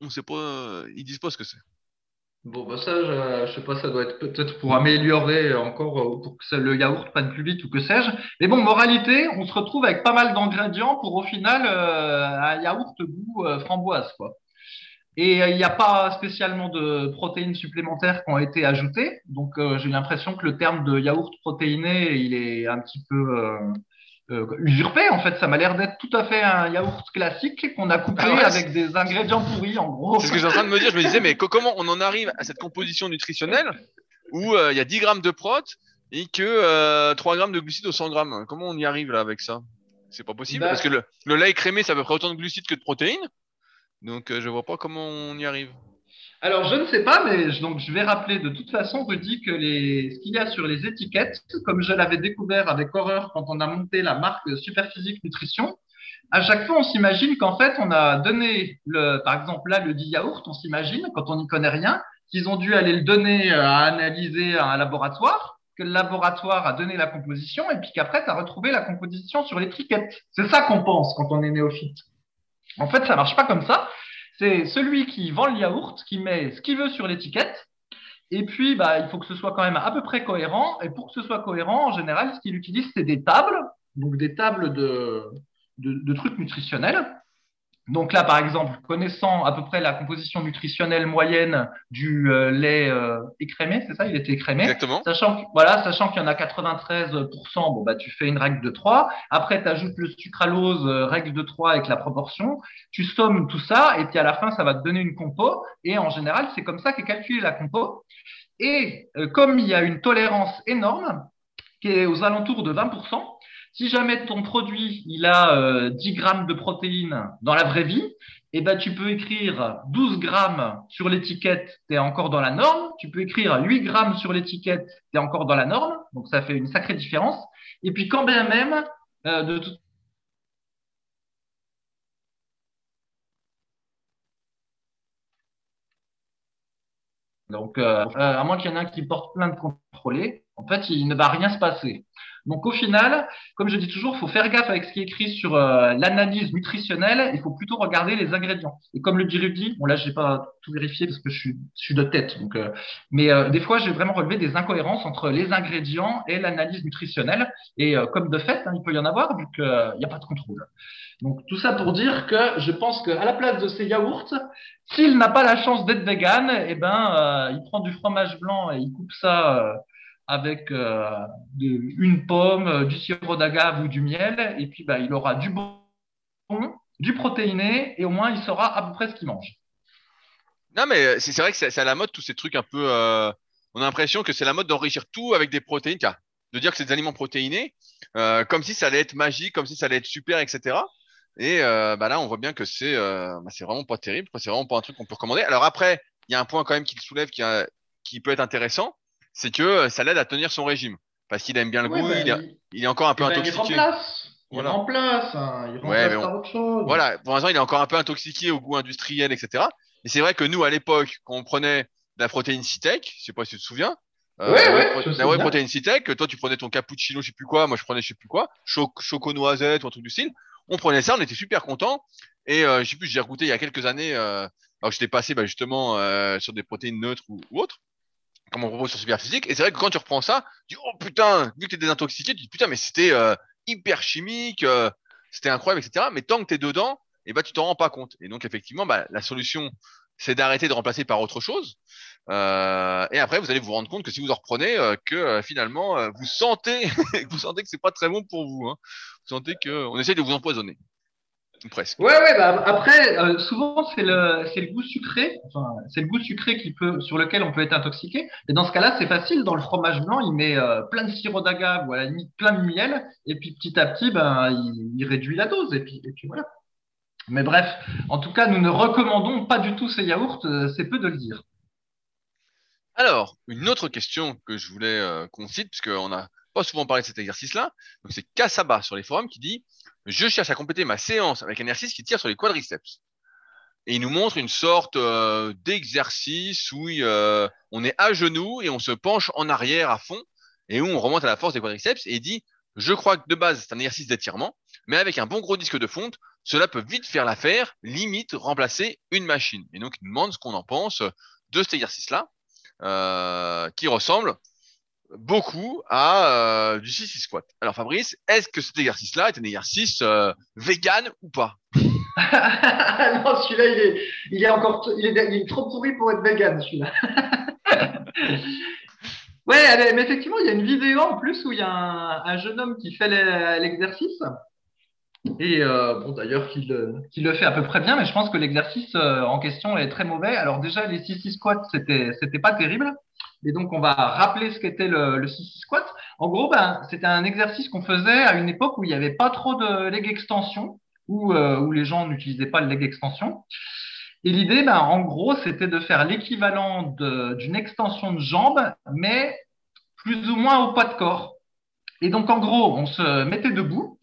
on sait pas, euh, ils disent pas ce que c'est. Bon, bah ça, je, je sais pas, ça doit être peut-être pour améliorer encore, euh, pour que ça- le yaourt prenne plus vite ou que sais-je. Mais bon, moralité, on se retrouve avec pas mal d'ingrédients pour au final euh, un yaourt goût euh, framboise, quoi. Et euh, il n'y a pas spécialement de protéines supplémentaires qui ont été ajoutées. Donc, euh, j'ai l'impression que le terme de yaourt protéiné, il est un petit peu euh, usurpé. En fait, ça m'a l'air d'être tout à fait un yaourt classique qu'on a Ah ouais, avec des ingrédients pourris, en gros. C'est ce que j'étais en train de me dire. Je me disais, mais co- comment on en arrive à cette composition nutritionnelle où euh, il y a 10 grammes de prot et que euh, 3 grammes de glucides au 100 grammes? Comment on y arrive là avec ça? C'est pas possible Bah- parce que le, le lait écrémé, c'est à peu près autant de glucides que de protéines. Donc, euh, je vois pas comment on y arrive. Alors, je ne sais pas, mais je, donc, je vais rappeler de toute façon, Rudy, que ce qu'il y a sur les étiquettes, comme je l'avais découvert avec horreur quand on a monté la marque Superphysique Nutrition, à chaque fois, on s'imagine qu'en fait, on a donné, le, par exemple, là, le dit yaourt, on s'imagine, quand on n'y connaît rien, qu'ils ont dû aller le donner euh, à analyser à un laboratoire, que le laboratoire a donné la composition, et puis qu'après, tu as retrouvé la composition sur l'étiquette. C'est ça qu'on pense quand on est néophyte. En fait, ça marche pas comme ça. C'est celui qui vend le yaourt qui met ce qu'il veut sur l'étiquette. Et puis, bah, il faut que ce soit quand même à peu près cohérent. Et pour que ce soit cohérent, en général, ce qu'il utilise, c'est des tables, donc des tables de, de, de trucs nutritionnels. Donc là, par exemple, connaissant à peu près la composition nutritionnelle moyenne du euh, lait euh, écrémé, c'est ça, il était écrémé. Exactement. Sachant que, voilà, sachant qu'il y en a 93%, bon, bah, tu fais une règle de 3. Après, tu ajoutes le sucralose, euh, règle de 3 avec la proportion. Tu sommes tout ça, et puis à la fin, ça va te donner une compo. Et en général, c'est comme ça qu'est calculée la compo. Et comme il y a une tolérance énorme, qui est aux alentours de 20%, si jamais ton produit, il a euh, 10 grammes de protéines dans la vraie vie, eh ben, tu peux écrire 12 grammes sur l'étiquette, tu es encore dans la norme. Tu peux écrire 8 grammes sur l'étiquette, tu es encore dans la norme. Donc, ça fait une sacrée différence. Et puis, quand bien même, euh, de toute Donc, euh, euh, à moins qu'il y en ait un qui porte plainte contrôlée, en fait, il ne va rien se passer. Donc, au final, comme je dis toujours, il faut faire gaffe avec ce qui est écrit sur euh, l'analyse nutritionnelle. Il faut plutôt regarder les ingrédients. Et comme le dit Rudy, bon là, j'ai pas tout vérifié parce que je suis, de tête. Donc, euh, mais euh, des fois, j'ai vraiment relevé des incohérences entre les ingrédients et l'analyse nutritionnelle. Et comme de fait, hein, il peut y en avoir vu qu'il n'y a pas de contrôle. Donc, tout ça pour dire que je pense qu'à la place de ces yaourts, s'il n'a pas la chance d'être vegan, eh ben, euh, il prend du fromage blanc et il coupe ça euh, avec euh, une pomme, du sirop d'agave ou du miel, et puis bah, il aura du bon, du protéiné, et au moins il saura à peu près ce qu'il mange. Non, mais c'est vrai que c'est à la mode tous ces trucs un peu. on a l'impression que c'est la mode d'enrichir tout avec des protéines, de dire que c'est des aliments protéinés, comme si ça allait être magique, comme si ça allait être super, etc. Et euh, bah là, on voit bien que c'est euh, bah, c'est vraiment pas terrible. C'est vraiment pas un truc qu'on peut recommander. Alors après, il y a un point quand même qu'il soulève qui, a- qui peut être intéressant, c'est que euh, ça l'aide à tenir son régime, parce qu'il aime bien le Ouais, goût, bah, il, est, il- est encore un peu eh ben, il intoxiqué. remplace. Il Voilà. remplace, hein, il Ouais, remplace mais on- autre chose. Voilà, pour l'instant, il est encore un peu intoxiqué au goût industriel, etc. Mais c'est vrai que nous, à l'époque, quand on prenait de la protéine Citec, je sais pas si tu te souviens, euh, Ouais, la ouais, whey la whey protéine Citec, toi, tu prenais ton cappuccino, je sais plus quoi, moi, je prenais je sais plus quoi, cho choco noisette ou un truc du style. On prenait ça, on était super contents. Et euh, je sais plus, j'ai goûté il y a quelques années, euh, alors j'étais passé bah, justement euh, sur des protéines neutres ou, autres, comme on propose sur Superphysique. Et c'est vrai que quand tu reprends ça, tu dis, oh putain, vu que t'es désintoxiqué, tu dis, putain, mais c'était euh, hyper chimique, euh, c'était incroyable, etc. Mais tant que t'es dedans, et bah, tu t'en rends pas compte. Et donc, effectivement, bah, la solution, c'est d'arrêter de remplacer par autre chose. Et après, vous allez vous rendre compte que si vous en reprenez, que finalement, vous sentez, vous sentez que c'est pas très bon pour vous. Hein. Vous sentez que on essaye de vous empoisonner, presque. Ouais, ouais, bah, après, euh, souvent, c'est le, goût sucré, enfin, c'est le goût sucré qui peut, sur lequel on peut être intoxiqué. Et dans ce cas-là, c'est facile. Dans le fromage blanc, il met euh, plein de sirop d'agave ou à la limite plein de miel. Et puis, petit à petit, ben, il, il réduit la dose. Et puis, et puis voilà. Mais bref, en tout cas, nous ne recommandons pas du tout ces yaourts. euh, c'est peu de le dire. Alors, une autre question que je voulais qu'on cite, puisqu'on a pas souvent parlé de cet exercice-là. Donc c'est Kasaba sur les forums qui dit je cherche à compléter ma séance avec un exercice qui tire sur les quadriceps. Et il nous montre une sorte euh, d'exercice où euh, on est à genoux et on se penche en arrière à fond et où on remonte à la force des quadriceps et il dit je crois que de base c'est un exercice d'étirement, mais avec un bon gros disque de fonte, cela peut vite faire l'affaire, limite remplacer une machine. Et donc il nous demande ce qu'on en pense de cet exercice-là, euh, qui ressemble beaucoup à euh, du 6 squat. Alors Fabrice, est-ce que cet exercice-là est un exercice euh, vegan ou pas? Non, celui-là, il est, il est encore, il est, trop pourri pour être vegan, celui-là. ouais, mais effectivement, il y a une vidéo en plus où il y a un, un jeune homme qui fait l'exercice. Et euh, bon, d'ailleurs, qu'il le fait à peu près bien, mais je pense que l'exercice euh, en question est très mauvais. Alors déjà, les 6 squats, c'était pas terrible. Et donc, on va rappeler ce qu'était le, le 6 squat. En gros, ben, c'était un exercice qu'on faisait à une époque où il n'y avait pas trop de leg extension, où, euh, où les gens n'utilisaient pas le leg extension. Et l'idée, ben, en gros, c'était de faire l'équivalent d'une extension de jambe, mais plus ou moins au poids de corps. Et donc, en gros, on se mettait debout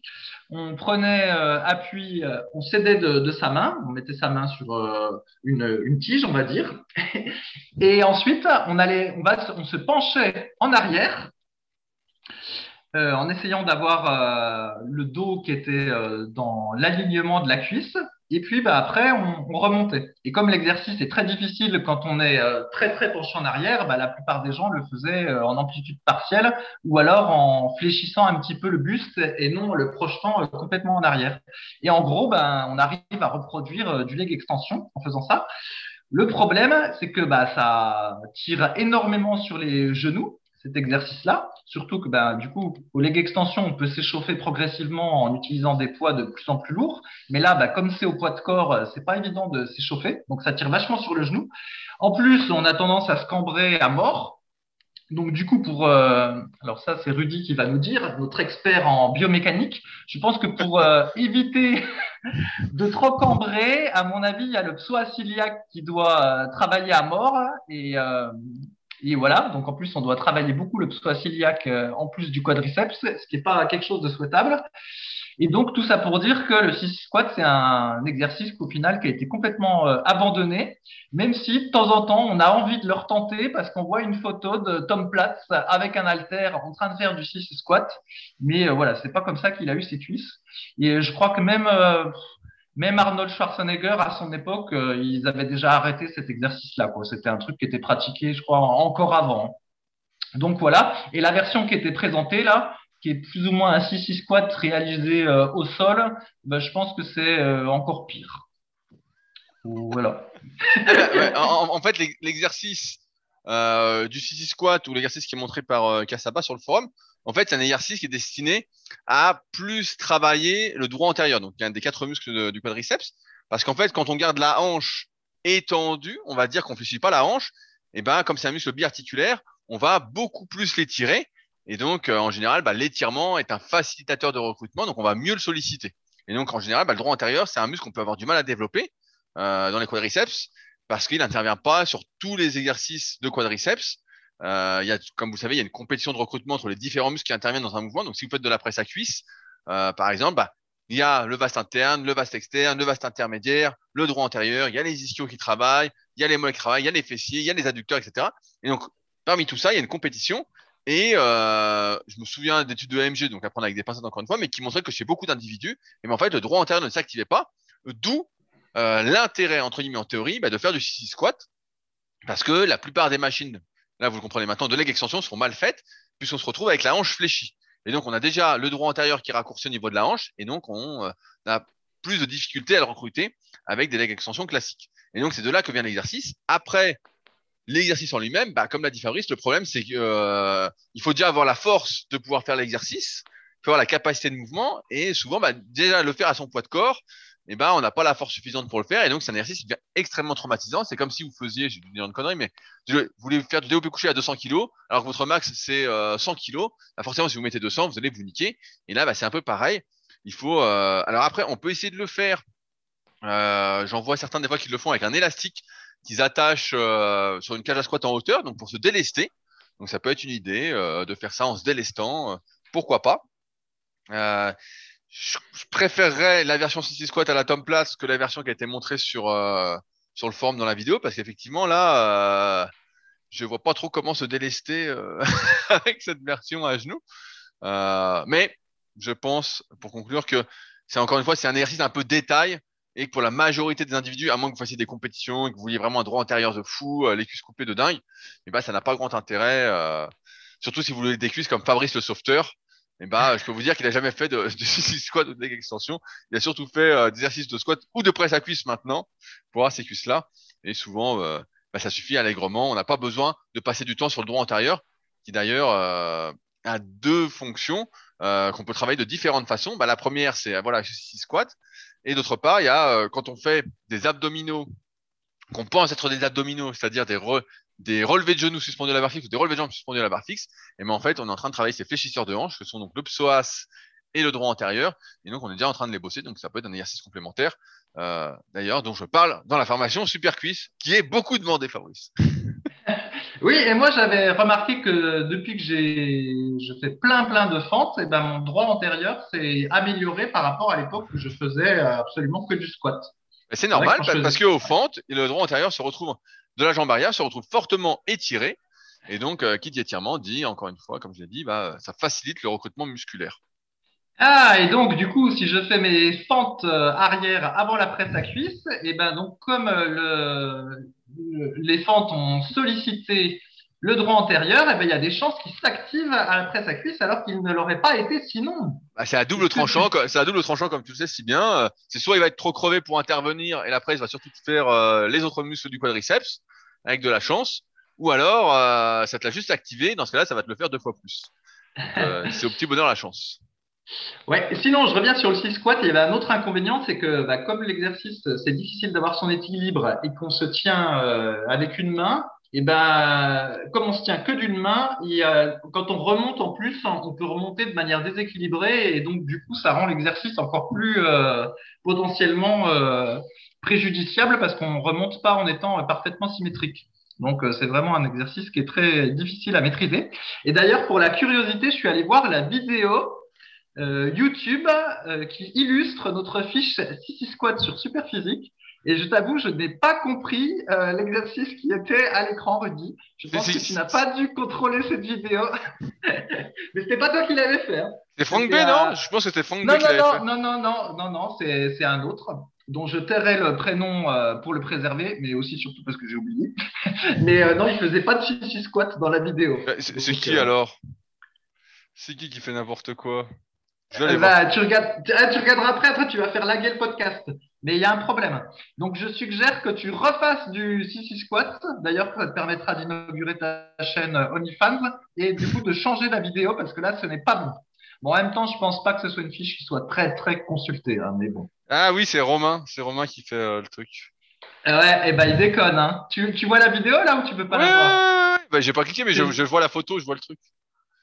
on prenait euh, appui, euh, on cédait de, sa main, on mettait sa main sur euh, une, tige, on va dire, et ensuite on allait, on, va, on se penchait en arrière en essayant d'avoir le dos qui était dans l'alignement de la cuisse et puis bah, après, on, on, remontait. Et comme l'exercice est très difficile quand on est euh, très très penché en arrière, bah, la plupart des gens le faisaient euh, en amplitude partielle ou alors en fléchissant un petit peu le buste et non le projetant euh, complètement en arrière. Et en gros, bah, on arrive à reproduire du leg extension en faisant ça. Le problème, c'est que bah, ça tire énormément sur les genoux cet exercice-là. Surtout que ben, du coup, au leg extension, on peut s'échauffer progressivement en utilisant des poids de plus en plus lourds. Mais là, ben, comme c'est au poids de corps, euh, c'est pas évident de s'échauffer. Donc ça tire vachement sur le genou. En plus, on a tendance à se cambrer à mort. Donc du coup, pour euh, alors ça c'est Rudy qui va nous dire, notre expert en biomécanique. Je pense que pour euh, éviter de trop cambrer, à mon avis, il y a le psoas qui doit travailler à mort et et voilà, donc en plus, on doit travailler beaucoup le psoas euh, en plus du quadriceps, ce qui n'est pas quelque chose de souhaitable. Et donc, tout ça pour dire que le 6 squat, c'est un exercice qu'au final, qui a été complètement euh, abandonné, même si de temps en temps, on a envie de le retenter parce qu'on voit une photo de Tom Platz avec un halter en train de faire du 6 squat. Mais euh, voilà, c'est pas comme ça qu'il a eu ses cuisses. Et je crois que même, même Arnold Schwarzenegger, à son époque, euh, ils avaient déjà arrêté cet exercice-là. C'était un truc qui était pratiqué, je crois, encore avant. Donc voilà. Et la version qui était présentée là, qui est plus ou moins un 6-6 squat réalisé euh, au sol, ben, je pense que c'est euh, encore pire. Voilà. en, fait, l'exercice du 6-6 squat ou l'exercice qui est montré par Kassaba sur le forum, en fait, c'est un exercice qui est destiné à plus travailler le droit antérieur, donc un des quatre muscles du quadriceps. Parce qu'en fait, quand on garde la hanche étendue, on va dire qu'on ne fléchit pas la hanche, et ben comme c'est un muscle biarticulaire, on va beaucoup plus l'étirer. Et donc, euh, en général, bah, l'étirement est un facilitateur de recrutement, donc on va mieux le solliciter. Et donc, en général, bah, le droit antérieur, c'est un muscle qu'on peut avoir du mal à développer euh, dans les quadriceps parce qu'il n'intervient pas sur tous les exercices de quadriceps. Euh, y a, comme vous savez, il y a une compétition de recrutement entre les différents muscles qui interviennent dans un mouvement. Donc, si vous faites de la presse à cuisse, euh, par exemple, bah, il y a le vaste interne, le vaste externe, le vaste intermédiaire, le droit antérieur, il y a les ischios qui travaillent, il y a les mollets qui travaillent, il y a les fessiers, il y a les adducteurs, etc. Et donc, parmi tout ça, il y a une compétition. Et euh, je me souviens d'études de AMG, donc à prendre avec des pincettes encore une fois, mais qui montraient que chez beaucoup d'individus, et en fait, le droit antérieur ne s'activait pas, d'où euh, l'intérêt, entre guillemets, en théorie, bah, de faire du 6 squat, parce que la plupart des machines là vous le comprenez maintenant, de leg extension sont mal faites, puisqu'on se retrouve avec la hanche fléchie. Et donc on a déjà le droit antérieur qui raccourcit au niveau de la hanche, et donc on euh, a plus de difficultés à le recruter avec des leg extensions classiques. Et donc c'est de là que vient l'exercice. Après, l'exercice en lui-même, bah, comme l'a dit Fabrice, le problème c'est qu'il euh, faut déjà avoir la force de pouvoir faire l'exercice, il faut avoir la capacité de mouvement, et souvent bah, déjà le faire à son poids de corps, eh ben, on n'a pas la force suffisante pour le faire. Et donc, c'est un exercice qui devient extrêmement traumatisant. C'est comme si vous faisiez, j'ai dire une connerie, mais vous voulez faire du développé couché à 200 kg, alors que votre max, c'est 100 euh, kg. Bah, forcément, si vous mettez 200, vous allez vous niquer. Et là, bah, c'est un peu pareil. Il faut, euh, alors après, on peut essayer de le faire. Euh, J'en vois certains des fois qui le font avec un élastique qu'ils attachent sur une cage à squat en hauteur, donc pour se délester. Donc ça peut être une idée de faire ça en se délestant. pourquoi pas je, préférerais la version CC Squat à la Tom Place que la version qui a été montrée sur, euh, sur le forum dans la vidéo, parce qu'effectivement, là, euh, je vois pas trop comment se délester euh, avec cette version à genoux. Euh, mais je pense, pour conclure, que c'est encore une fois, c'est un exercice un peu détail et que pour la majorité des individus, à moins que vous fassiez des compétitions et que vous vouliez vraiment un droit antérieur de fou, euh, les cuisses coupées de dingue, et ben ça n'a pas grand intérêt. euh, surtout si vous voulez des cuisses comme Fabrice le sauveteur, et ben je peux vous dire qu'il a jamais fait de, de squat ou de extension. Il a surtout fait euh, des exercices de squat ou de presse à cuisse maintenant pour avoir ces cuisses là. Et souvent, euh, bah, ça suffit allègrement. On n'a pas besoin de passer du temps sur le droit antérieur, qui d'ailleurs euh, a deux fonctions euh, qu'on peut travailler de différentes façons. Bah, la première, c'est voilà, six squats. Et d'autre part, il y a euh, quand on fait des abdominaux qu'on pense être des abdominaux, c'est-à-dire des, re- des relevés de genoux suspendus à la barre fixe ou des relevés de jambes suspendus à la barre fixe, et ben en fait, on est en train de travailler ces fléchisseurs de hanches, que sont donc le psoas et le droit antérieur, et donc on est déjà en train de les bosser, donc ça peut être un exercice complémentaire, euh, d'ailleurs, dont je parle dans la formation Super Cuisse, qui est beaucoup demandée, Fabrice. Oui, et moi j'avais remarqué que depuis que j'ai je fais plein plein de fentes, et ben mon droit antérieur s'est amélioré par rapport à l'époque où je faisais absolument que du squat. C'est normal, je parce qu'aux fentes, le droit antérieur se retrouve, de la jambe arrière se retrouve fortement étiré, et donc, euh, qui dit étirement dit, encore une fois, comme je l'ai dit, bah, ça facilite le recrutement musculaire. Ah, et donc du coup, si je fais mes fentes euh, arrière avant la presse à cuisse, et ben donc comme euh, le, le- les fentes ont sollicité le droit antérieur, et ben il y a des chances qu'il s'active presse à cuisse alors qu'il ne l'aurait pas été sinon. Bah, c'est à double tranchant, c'est à double tranchant comme tu le sais si bien. Euh, C'est soit il va être trop crevé pour intervenir et la presse va surtout te faire euh, les autres muscles du quadriceps avec de la chance, ou alors euh, ça te l'a juste activé. Dans ce cas-là, ça va te le faire deux fois plus. Euh, c'est au petit bonheur la chance. Ouais, sinon, je reviens sur le six squat. Il y avait un autre inconvénient, c'est que bah, comme l'exercice, c'est difficile d'avoir son équilibre et qu'on se tient avec une main, et ben, comme on se tient que d'une main, il a, quand on remonte en plus, on peut remonter de manière déséquilibrée et donc du coup, ça rend l'exercice encore plus euh, potentiellement euh, préjudiciable parce qu'on remonte pas en étant parfaitement symétrique. Donc, euh, c'est vraiment un exercice qui est très difficile à maîtriser. Et d'ailleurs, pour la curiosité, je suis allé voir la vidéo euh, YouTube euh, qui illustre notre fiche Sissy Squat sur Superphysique. Et je t'avoue, je n'ai pas compris euh, l'exercice qui était à l'écran, Rudy. Je pense que tu n'as pas dû contrôler cette vidéo. Mais c'était pas toi qui l'avais fait. hein. C'est Franck B, C'était, non euh, Je pense que c'était Franck B Non, qui non, fait. non, non, non, non, non, c'est, un autre dont je tairai le prénom euh, pour le préserver, mais aussi surtout parce que j'ai oublié. mais euh, non, il faisait pas de Sissy Squat dans la vidéo. Bah, C'est qui alors? C'est qui qui fait n'importe quoi? Voir. bah, tu, regardes, tu, tu regarderas après, après tu vas faire laguer le podcast. Mais il y a un problème. Donc je suggère que tu refasses du CC Squat. D'ailleurs, ça te permettra d'inaugurer ta chaîne OnlyFans et du coup de changer la vidéo parce que là, ce n'est pas bon. Bon, en même temps, je pense pas que ce soit une fiche qui soit très très consultée, hein, mais bon. Ah oui, c'est Romain. C'est Romain qui fait euh, le truc. Euh, Ouais, et ben il déconne. Hein. Tu, tu vois la vidéo là ou tu peux pas Ouais, la voir. Bah, j'ai pas cliqué, mais je, je vois la photo, je vois le truc.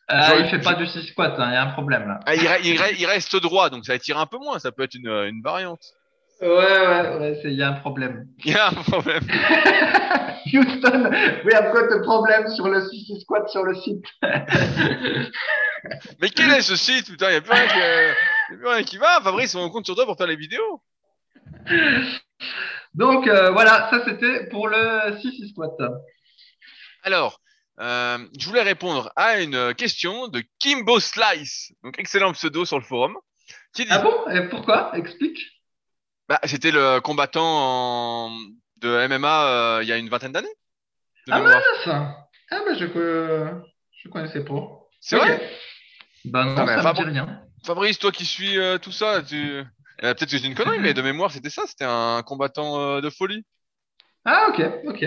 je- Il fait pas du CC Squat. hein, Il y a un problème là. Ah, il, re- il re- il reste droit, donc ça étire un peu moins. Ça peut être une, une variante. Ouais, ouais, ouais, il y a un problème. Il y a un problème. Houston, we have got a problem sur le CC Squat sur le site. Mais quel est ce site Putain, il n'y a plus rien qui, euh, y a plus rien qui va. Fabrice, on compte sur toi pour faire les vidéos. Donc euh, voilà, ça c'était pour le CC Squat. Alors, euh, je voulais répondre à une question de Kimbo Slice, donc excellent pseudo sur le forum, qui dit Ah bon? Et pourquoi? Explique. Bah, c'était le combattant en- de MMA euh, il y a une vingtaine d'années. Ah mince Ah bah je, euh, je connaissais pas. C'est vrai? Bah non, Ah, mais ça me dit rien. Fabrice, toi qui suis euh, tout ça, tu... euh, peut-être que c'est une connerie, mais de mémoire, c'était ça, c'était un combattant euh, de folie. Ah ok, ok.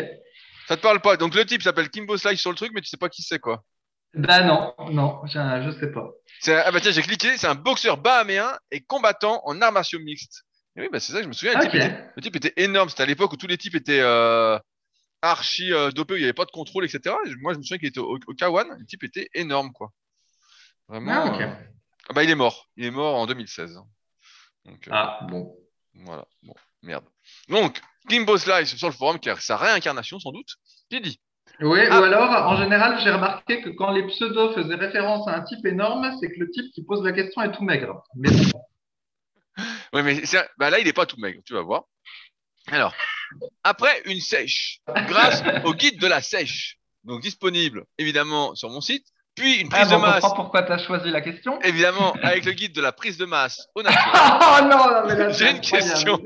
Ça te parle pas. Donc le type s'appelle Kimbo Slice sur le truc, mais tu sais pas qui c'est quoi. Bah non, non, je, je sais pas. C'est un- Ah bah tiens, j'ai cliqué, c'est un boxeur bahaméen et combattant en arts martiaux mixtes. Et oui, bah c'est ça, que je me souviens. Le, type était, le type était énorme. C'était à l'époque où tous les types étaient euh, archi euh, dopés, où il n'y avait pas de contrôle, etc. Et moi, je me souviens qu'il était au, au K1. Le type était énorme, quoi. Vraiment. Ah, ok. euh, ah bah il est mort. Il est mort en 2016. Donc, euh, Ah bon. Voilà, bon, merde. Donc, Kimbo Slice sur le forum, qui a sa réincarnation sans doute, qui dit Oui, Ah. ou alors, en général, j'ai remarqué que quand les pseudos faisaient référence à un type énorme, c'est que le type qui pose la question est tout maigre. Mais bon. Oui, mais bah là, il n'est pas tout maigre, tu vas voir. Alors, après une sèche, grâce au guide de la sèche, donc disponible évidemment sur mon site, puis une Ah, prise de masse, comprend pourquoi tu as choisi la question. évidemment avec le guide de la prise de masse au naturel. Oh non, mais là, J'ai une question.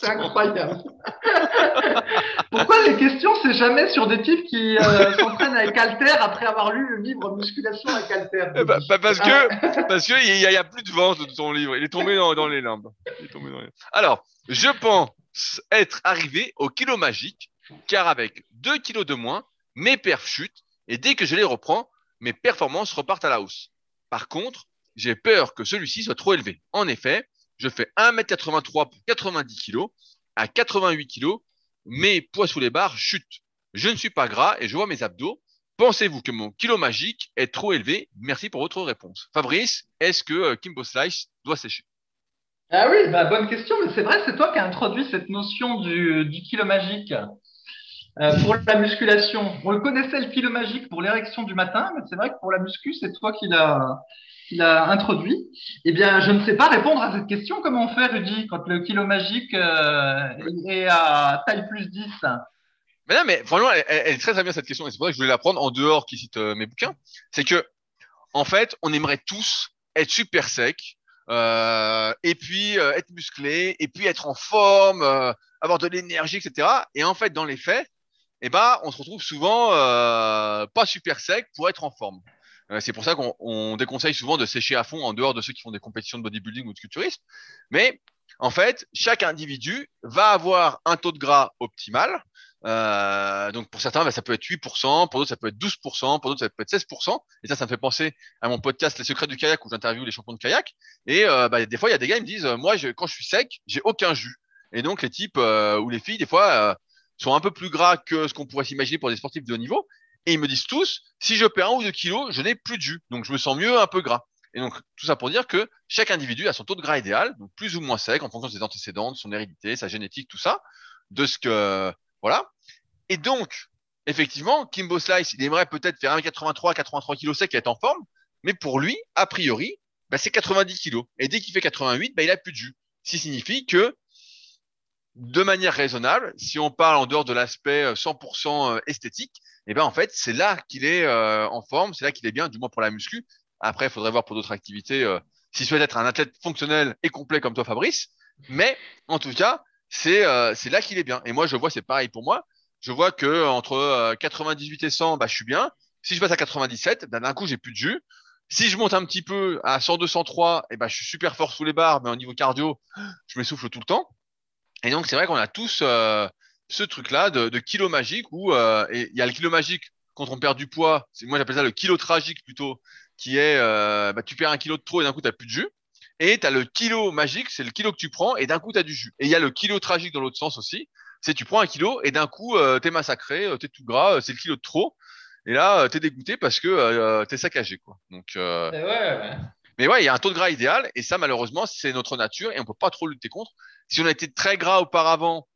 C'est incroyable. Pourquoi les questions, c'est jamais sur des types qui euh, s'entraînent avec Alter après avoir lu le livre Musculation avec Alter? Eh bah, bah, parce que parce que il y, a- y a plus de vente de ton livre. Il est tombé dans, dans les limbes. Il est tombé dans les- Alors, je pense être arrivé au kilo magique, car avec 2 kilos de moins, mes perfs chutent et dès que je les reprends, mes performances repartent à la hausse. Par contre, j'ai peur que celui-ci soit trop élevé. En effet, je fais 1m83 pour 90 kilos. À 88 kilos, mes poids sous les barres chutent. Je ne suis pas gras et je vois mes abdos. Pensez-vous que mon kilo magique est trop élevé? Merci pour votre réponse. Fabrice, est-ce que euh, Kimbo Slice doit sécher? Ah oui, bah, bonne question, mais c'est vrai, c'est toi qui as introduit cette notion du kilo magique euh, pour la musculation. On le connaissait le kilo magique pour l'érection du matin, mais c'est vrai que pour la muscu, c'est toi qui l'as l'a introduit. Eh bien, je ne sais pas répondre à cette question. Comment on fait, Rudy, quand le kilo magique euh, est à taille plus 10 Mais non, mais franchement, elle, est très très bien cette question et c'est pour ça que je voulais la prendre en dehors qui cite euh, mes bouquins. C'est que, en fait, on aimerait tous être super sec, euh, et puis euh, être musclé, et puis être en forme, avoir de l'énergie, etc. Et en fait, dans les faits, eh ben, on se retrouve souvent euh, pas super sec pour être en forme. Euh, c'est pour ça qu'on on déconseille souvent de sécher à fond en dehors de ceux qui font des compétitions de bodybuilding ou de culturisme. Mais en fait, chaque individu va avoir un taux de gras optimal. Euh, donc pour certains, bah, ça peut être 8%, pour d'autres ça peut être 12%, pour d'autres ça peut être 16%. Et ça, ça me fait penser à mon podcast Les secrets du kayak où j'interviewe les champions de kayak. Et euh, bah, des fois, il y a des gars qui me disent, euh, moi, je, quand je suis sec, j'ai aucun jus. Et donc les types euh, ou les filles, des fois, euh, sont un peu plus gras que ce qu'on pourrait s'imaginer pour des sportifs de haut niveau. Et ils me disent tous, si je perds un ou deux kilos, je n'ai plus de jus. Donc je me sens mieux un peu gras. Et donc tout ça pour dire que chaque individu a son taux de gras idéal, plus ou moins sec en fonction de ses antécédents, de son hérédité, sa génétique, tout ça, de ce que voilà. Et donc effectivement, Kimbo Slice, il aimerait peut-être faire 1,83, 83 kilos sec et être en forme, mais pour lui, a priori, bah, c'est 90 kilos. Et dès qu'il fait 88, bah, il a plus de jus. Ce qui signifie que de manière raisonnable, si on parle en dehors de l'aspect euh, 100% esthétique, et ben en fait c'est là qu'il est euh, en forme, c'est là qu'il est bien, du moins pour la muscu. Après, il faudrait voir pour d'autres activités euh, s'il souhaite être un athlète fonctionnel et complet comme toi, Fabrice. Mais en tout cas, c'est euh, là qu'il est bien. Et moi, je vois, c'est pareil pour moi. Je vois que entre euh, 98 et 100, bah, je suis bien. Si je passe à 97, bah, d'un coup, j'ai plus de jus. Si je monte un petit peu à 102, 103, et je suis super fort sous les barres, mais au niveau cardio, je m'essouffle tout le temps. Et donc, c'est vrai qu'on a tous euh, ce truc-là de, de kilo magique où euh, il y a le kilo magique quand on perd du poids. Moi j'appelle ça le kilo tragique plutôt, qui est euh, bah, tu perds un kilo de trop et d'un coup t'as plus de jus. Et t'as le kilo magique, c'est le kilo que tu prends et d'un coup t'as du jus. Et il y a le kilo tragique dans l'autre sens aussi, c'est tu prends un kilo et d'un coup euh, t'es massacré, euh, t'es tout gras, c'est le kilo de trop. Et là euh, t'es dégoûté parce que euh, t'es saccagé quoi. Donc Eh ouais, ouais. mais ouais, il y a un taux de gras idéal et ça, malheureusement, c'est notre nature et on peut pas trop lutter contre. Si on a été très gras auparavant,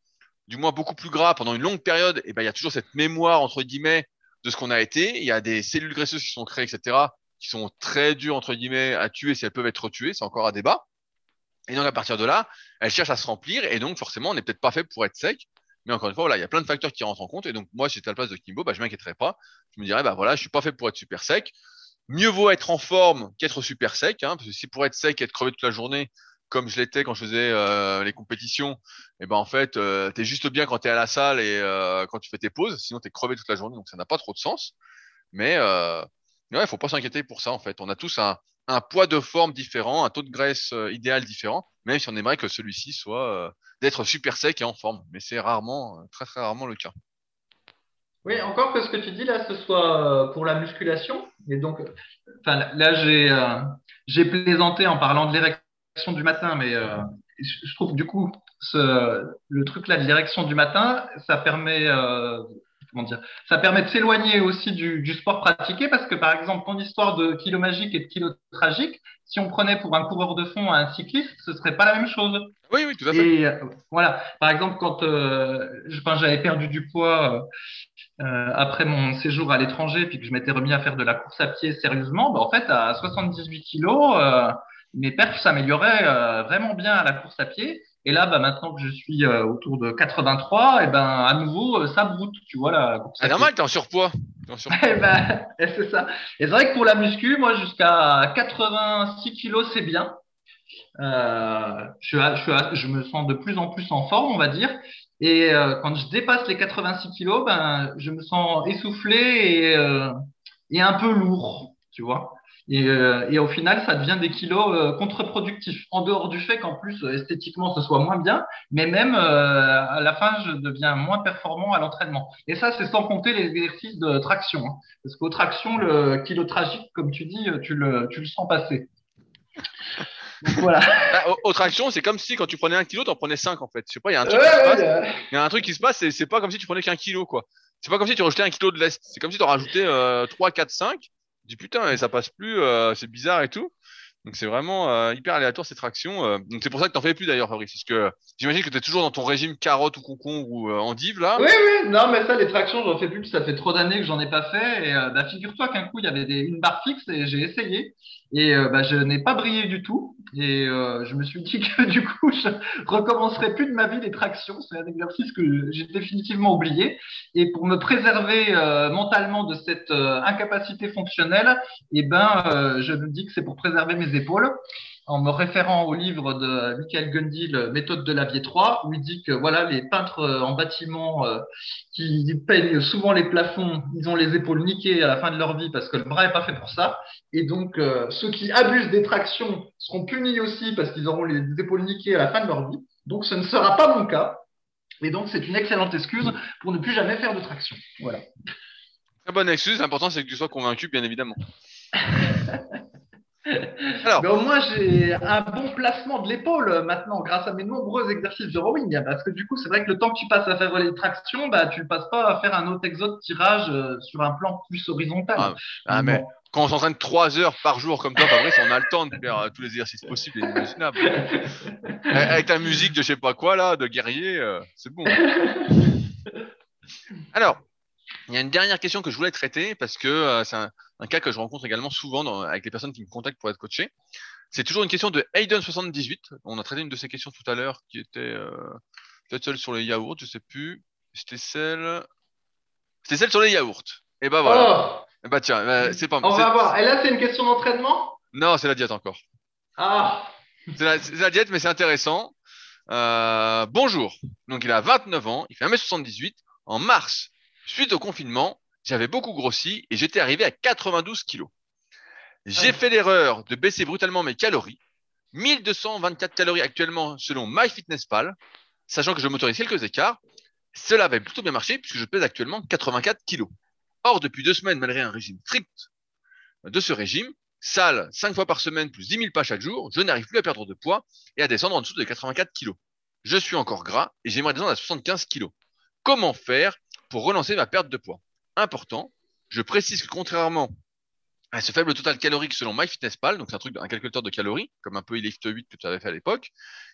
du moins beaucoup plus gras pendant une longue période, et ben il y a toujours cette mémoire entre guillemets de ce qu'on a été. Il y a des cellules graisseuses qui sont créées, etc., qui sont très dures entre guillemets à tuer si elles peuvent être tuées. C'est encore un débat. Et donc à partir de là, elles cherchent à se remplir et donc forcément, on n'est peut-être pas fait pour être sec. Mais encore une fois, voilà, il y a plein de facteurs qui rentrent en compte. Et donc moi, si j'étais à la place de Kimbo, bah, je m'inquiéterais pas. Je me dirais, bah voilà, je suis pas fait pour être super sec mieux vaut être en forme qu'être super sec, hein, parce que si pour être sec et être crevé toute la journée, comme je l'étais quand je faisais euh, les compétitions, et ben en fait, euh, t'es juste bien quand t'es à la salle et euh, quand tu fais tes pauses, sinon t'es crevé toute la journée, donc ça n'a pas trop de sens. Mais euh, ouais, faut pas s'inquiéter pour ça en fait. On a tous un, poids de forme différent, un taux de graisse idéal différent, même si on aimerait que celui-ci soit d'être super sec et en forme, mais c'est rarement, très très rarement le cas. Oui, encore que ce que tu dis là, ce soit pour la musculation. Et donc, là, j'ai plaisanté en parlant de l'érection du matin, mais euh, je trouve du coup ce, le truc là de l'érection du matin, ça permet euh, comment dire, ça permet de s'éloigner aussi du, du sport pratiqué parce que par exemple, ton histoire de kilo magique et de kilo tragique, si on prenait pour un coureur de fond un cycliste, ce serait pas la même chose. Oui, oui, tout à fait. Et euh, voilà, par exemple, quand j'avais perdu du poids, euh, après mon séjour à l'étranger, puis que je m'étais remis à faire de la course à pied sérieusement, bah, en fait, à 78 kilos, euh, mes perfs s'amélioraient euh, vraiment bien à la course à pied. Et là, bah, maintenant que je suis euh, autour de 83, et ben à nouveau, ça broute, tu vois, la course à C'est normal, t'es en surpoids. En surpoids. Eh ben, c'est ça. Et c'est vrai que pour la muscu, moi, jusqu'à 86 kilos, c'est bien. Euh, je, me sens de plus en plus en forme, on va dire. Et euh, quand je dépasse les 86 kilos, ben, je me sens essoufflé et, euh, et un peu lourd, tu vois. Et, euh, et au final, ça devient des kilos euh, contre-productifs. En dehors du fait qu'en plus, euh, esthétiquement, ce soit moins bien, mais même à la fin, je deviens moins performant à l'entraînement. Et ça, c'est sans compter les exercices de traction. hein. Parce qu'aux tractions, le kilo tragique, comme tu dis, tu le, tu le sens passer. Donc voilà. Bah, au- autre action, c'est comme si quand tu prenais un kilo, t'en prenais 5 en fait. Je sais pas, il y a un Ouais, truc qui se passe. ouais. Y a un truc qui se passe, c'est c'est pas comme si tu prenais qu'un kilo, quoi. C'est pas comme si tu rejetais un kilo de lest. C'est comme si tu en rajoutais euh, 3, 4, 5. Dis putain, et ça passe plus, euh, c'est bizarre et tout. Donc c'est vraiment euh, hyper aléatoire cette traction. euh. Donc c'est pour ça que t'en fais plus d'ailleurs, Fabrice. Parce que j'imagine que t'es toujours dans ton régime carotte ou concombre ou euh, endive là. Oui, oui, non, mais ça, les tractions, j'en fais plus, ça fait trop d'années que j'en ai pas fait. Et euh, bah, figure-toi qu'un coup, il y avait une barre fixe et j'ai essayé. Et euh, bah, je n'ai pas brillé du tout. Et euh, je me suis dit que du coup, je recommencerai plus de ma vie les tractions. C'est un exercice que j'ai définitivement oublié. Et pour me préserver euh, mentalement de cette euh, incapacité fonctionnelle, eh ben, je me dis que c'est pour préserver mes épaules en me référant au livre de Michael Gundil, Méthode de Lavier 3, où il dit que voilà, les peintres euh, en bâtiment euh, qui peignent souvent les plafonds, ils ont les épaules niquées à la fin de leur vie parce que le bras est pas fait pour ça. Et donc, euh, ceux qui abusent des tractions seront punis aussi parce qu'ils auront les épaules niquées à la fin de leur vie. Donc, ce ne sera pas mon cas. Et donc, c'est une excellente excuse pour ne plus jamais faire de traction. Voilà. Très bonne excuse. L'important c'est que tu sois convaincu, bien évidemment. Alors. Mais au moins, j'ai un bon placement de l'épaule maintenant grâce à mes nombreux exercices de rowing. Parce que du coup, c'est vrai que le temps que tu passes à faire les tractions, bah, tu ne passes pas à faire un autre exode tirage euh, sur un plan plus horizontal. Ah, Ah, mais quand on s'entraîne 3 heures par jour comme toi, Fabrice, on a le temps de faire euh, tous les exercices possibles et imaginables. Avec ta musique de je sais pas quoi là, de guerrier, euh, c'est bon. Alors, il y a une dernière question que je voulais traiter parce que c'est un, un cas que je rencontre également souvent dans- avec les personnes qui me contactent pour être coaché. C'est toujours une question de Hayden78. On a traité une de ces questions tout à l'heure qui était euh, peut-être celle sur les yaourts, je sais plus. C'était celle. C'était celle sur les yaourts. Et ben voilà. Oh, Eh bah tiens, bah, c'est pas on c'est- va voir. Et là, c'est une question d'entraînement? Non, c'est la diète encore. Ah, C'est la, c'est la diète, mais c'est intéressant. Euh, bonjour. Donc il a 29 ans, il fait 1m78. En mars, suite au confinement, j'avais beaucoup grossi et j'étais arrivé à 92 kilos. J'ai Ah. fait l'erreur de baisser brutalement mes calories. 1224 calories actuellement selon MyFitnessPal, sachant que je m'autorise quelques écarts. Cela avait plutôt bien marché puisque je pèse actuellement 84 kilos. Or, depuis deux semaines, malgré un régime strict de ce régime, salle 5 fois par semaine plus 10 000 pas chaque jour, je n'arrive plus à perdre de poids et à descendre en dessous de 84 kilos. Je suis encore gras et j'aimerais descendre à 75 kilos. Comment faire pour relancer ma perte de poids? Important, je précise que contrairement à ce faible total calorique selon MyFitnessPal, donc c'est un truc, un calculateur de calories, comme un peu Lift 8 que tu avais fait à l'époque,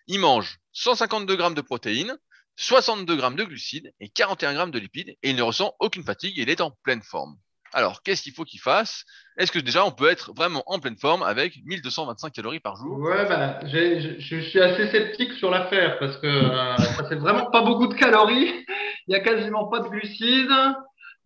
il mange 152 grammes de protéines, 62 grammes de glucides et 41 grammes de lipides et il ne ressent aucune fatigue il est en pleine forme. Alors, qu'est-ce qu'il faut qu'il fasse? Est-ce que déjà on peut être vraiment en pleine forme avec 1225 calories par jour? Ouais, bah, je, suis assez sceptique sur l'affaire parce que euh, ça fait vraiment pas beaucoup de calories. Il y a quasiment pas de glucides.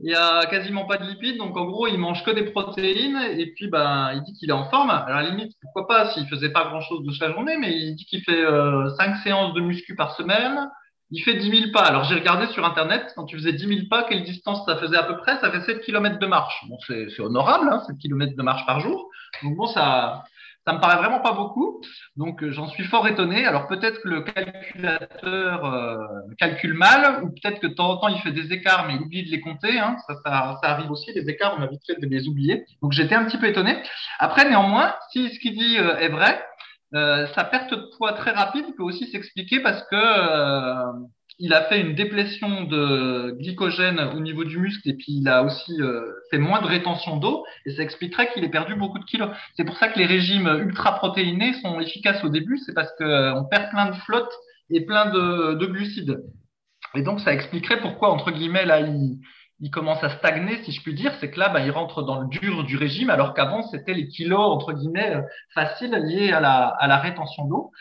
Il y a quasiment pas de lipides, donc en gros, il mange que des protéines et puis ben, il dit qu'il est en forme. Alors à la limite, pourquoi pas s'il faisait pas grand-chose de sa journée, mais il dit qu'il fait euh, 5 séances de muscu par semaine. Il fait 10 000 pas. Alors j'ai regardé sur internet, quand tu faisais 10 000 pas, quelle distance ça faisait à peu près? Ça fait 7 km de marche. Bon, c'est honorable, hein, 7 km de marche par jour. Ça me paraît vraiment pas beaucoup. Donc euh, j'en suis fort étonné. Alors peut-être que le calculateur euh, calcule mal, ou peut-être que de temps en temps il fait des écarts, mais il oublie de les compter. Hein. Ça, ça, ça arrive aussi, les écarts, on a vite fait de les oublier. Donc j'étais un petit peu étonné. Après, néanmoins, si ce qu'il dit euh, est vrai, euh, sa perte de poids très rapide peut aussi s'expliquer parce que il a fait une déplétion de glycogène au niveau du muscle et puis il a aussi euh, fait moins de rétention d'eau et ça expliquerait qu'il ait perdu beaucoup de kilos. C'est pour ça que les régimes ultra protéinés sont efficaces au début, c'est parce qu'on perd plein de flotte et plein de, de glucides. Et donc ça expliquerait pourquoi entre guillemets là il, il commence à stagner, si je puis dire, c'est que là, bah, il rentre dans le dur du régime, alors qu'avant, c'était les kilos, entre guillemets, euh, faciles liés à la, à la rétention d'eau.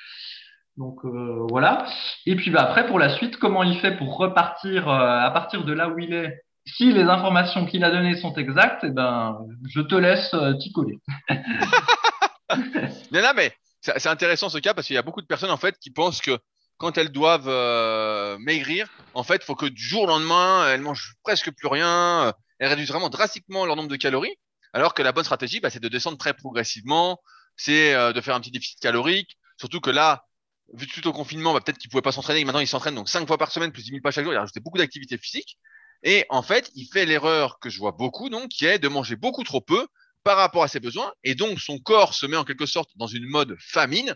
Donc euh, voilà. Et puis bah, après, pour la suite, comment il fait pour repartir euh, à partir de là où il est? Si les informations qu'il a données sont exactes, eh ben, je te laisse t'y coller. non, non, mais c'est intéressant ce cas parce qu'il y a beaucoup de personnes en fait qui pensent que quand elles doivent euh, maigrir, en fait, faut que du jour au lendemain, elles mangent presque plus rien, euh, elles réduisent vraiment drastiquement leur nombre de calories, alors que la bonne stratégie, bah, c'est de descendre très progressivement, c'est euh, de faire un petit déficit calorique, surtout que là, vu tout au confinement, bah, peut-être qu'ils pouvaient pas s'entraîner, maintenant ils s'entraînent donc cinq fois par semaine, plus 10 000 pas chaque jour, il a rajouté beaucoup d'activités physiques, et en fait, il fait l'erreur que je vois beaucoup, donc, qui est de manger beaucoup trop peu par rapport à ses besoins, et donc son corps se met en quelque sorte dans une mode famine,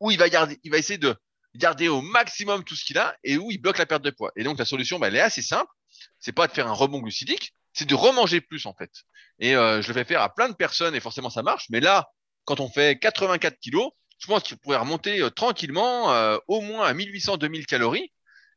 où il va garder, il va essayer de garder au maximum tout ce qu'il a et où il bloque la perte de poids. Et donc la solution, bah, elle est assez simple. C'est pas de faire un rebond glucidique, c'est de remanger plus en fait. Et euh, je le fais faire à plein de personnes et forcément ça marche. Mais là, quand on fait 84 kilos, je pense qu'il pourrait remonter euh, tranquillement euh, au moins à 1800-2000 calories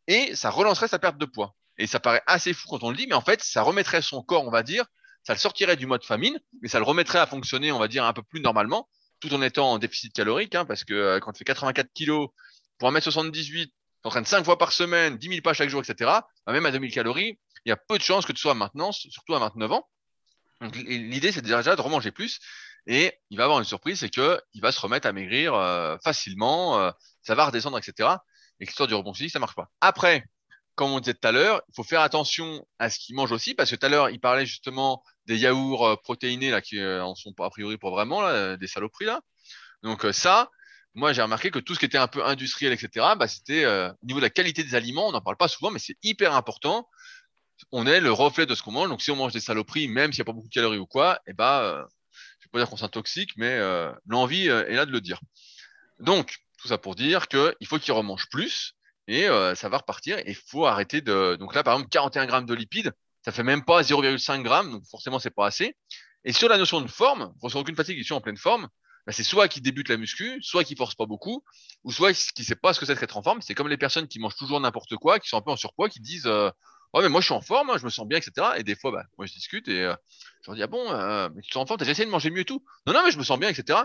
et ça relancerait sa perte de poids. Et ça paraît assez fou quand on le dit, mais en fait, ça remettrait son corps, on va dire, ça le sortirait du mode famine, mais ça le remettrait à fonctionner, on va dire, un peu plus normalement, tout en étant en déficit calorique, hein, parce que quand tu fais 84 kilos pour 1m78, t'entraînes 5 fois par semaine, 10 000 pas chaque jour, etc., bah, même à 2000 calories, il y a peu de chances que tu sois maintenant, surtout à 29 ans. Donc l'idée, c'est déjà de remanger plus. Et il va avoir une surprise, c'est que il va se remettre à maigrir euh, facilement, euh, ça va redescendre, etc. Et l'histoire du rebond physique, ça marche pas. Après, comme on disait tout à l'heure, il faut faire attention à ce qu'il mange aussi, parce que tout à l'heure, il parlait justement des yaourts euh, protéinés là qui en sont a priori pour vraiment là, des saloperies là. Donc ça, moi j'ai remarqué que tout ce qui était un peu industriel, etc., bah, c'était euh, au niveau de la qualité des aliments, on n'en parle pas souvent, mais c'est hyper important. On est le reflet de ce qu'on mange. Donc si on mange des saloperies, même s'il n'y a pas beaucoup de calories ou quoi, eh ben, euh, pas dire qu'on s'intoxique, mais euh, l'envie est là de le dire. Donc tout ça pour dire qu'il faut qu'il remange plus et ça va repartir. Il faut arrêter de. Donc là, par exemple, 41 grammes de lipides, ça fait même pas 0,5 grammes, donc forcément c'est pas assez. Et sur la notion de forme, ressent aucune fatigue, ils sont en pleine forme. Bah, c'est soit qui débute la muscu, soit qui force pas beaucoup, ou soit qui sait pas ce que c'est d'être en forme. C'est comme les personnes qui mangent toujours n'importe quoi, qui sont un peu en surpoids, qui disent euh, ouais mais moi je suis en forme, je me sens bien, etc. Et des fois, bah, moi je discute et euh, je leur dis ah bon, euh, mais tu te en forme, t'as essayé de manger mieux et tout? Non non mais je me sens bien, etc.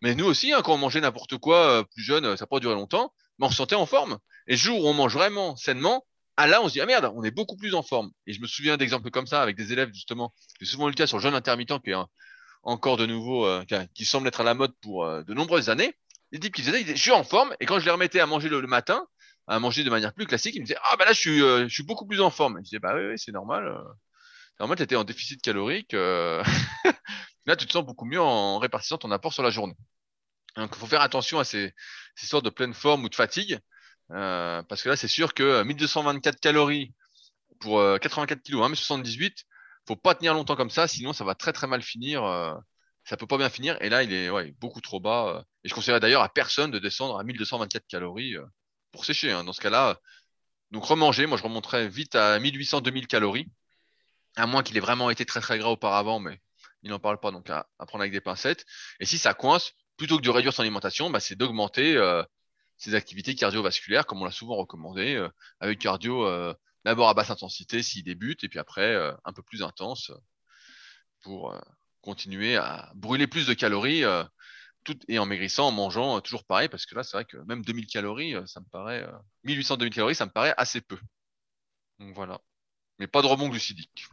Mais nous aussi, hein, quand on mangeait n'importe quoi plus jeune, ça peut durer longtemps, mais on se sentait en forme. Et le jour où on mange vraiment sainement, ah là on se dit ah merde, on est beaucoup plus en forme. Et je me souviens d'exemples comme ça avec des élèves justement, c'est souvent le cas sur le jeûne intermittent qui est encore de nouveau, euh, qui semble être à la mode pour euh, de nombreuses années. Les types qui faisaient, je suis en forme, et quand je les remettais à manger le, matin, à manger de manière plus classique, ils me disaient, ah bah là, je suis, euh, je suis beaucoup plus en forme. je disais, bah oui, oui c'est normal. C'est normal, tu étais en déficit calorique. là, tu te sens beaucoup mieux en répartissant ton apport sur la journée. Donc, il faut faire attention à ces, sortes de pleine forme ou de fatigue, parce que là, c'est sûr que 1224 calories pour 84 kg, 1m78, faut pas tenir longtemps comme ça, sinon ça va très très mal finir. Euh, ça peut pas bien finir. Et là, il est beaucoup trop bas. Euh. et je conseillerais d'ailleurs à personne de descendre à 1224 calories euh, pour sécher. Hein. Dans ce cas-là, donc remanger. Moi, je remonterais vite à 1800-2000 calories, à moins qu'il ait vraiment été très très gras auparavant, mais il n'en parle pas. Donc à, prendre avec des pincettes. Et si ça coince, plutôt que de réduire son alimentation, bah, c'est d'augmenter ses activités cardiovasculaires, comme on l'a souvent recommandé, avec cardio d'abord à basse intensité s'il débute, et puis après euh, un peu plus intense euh, pour euh, continuer à brûler plus de calories tout, et en maigrissant, en mangeant toujours pareil, parce que là, c'est vrai que même 2000 calories, ça me paraît, 1800-2000 calories, ça me paraît assez peu. Donc voilà. Mais pas de rebond glucidique.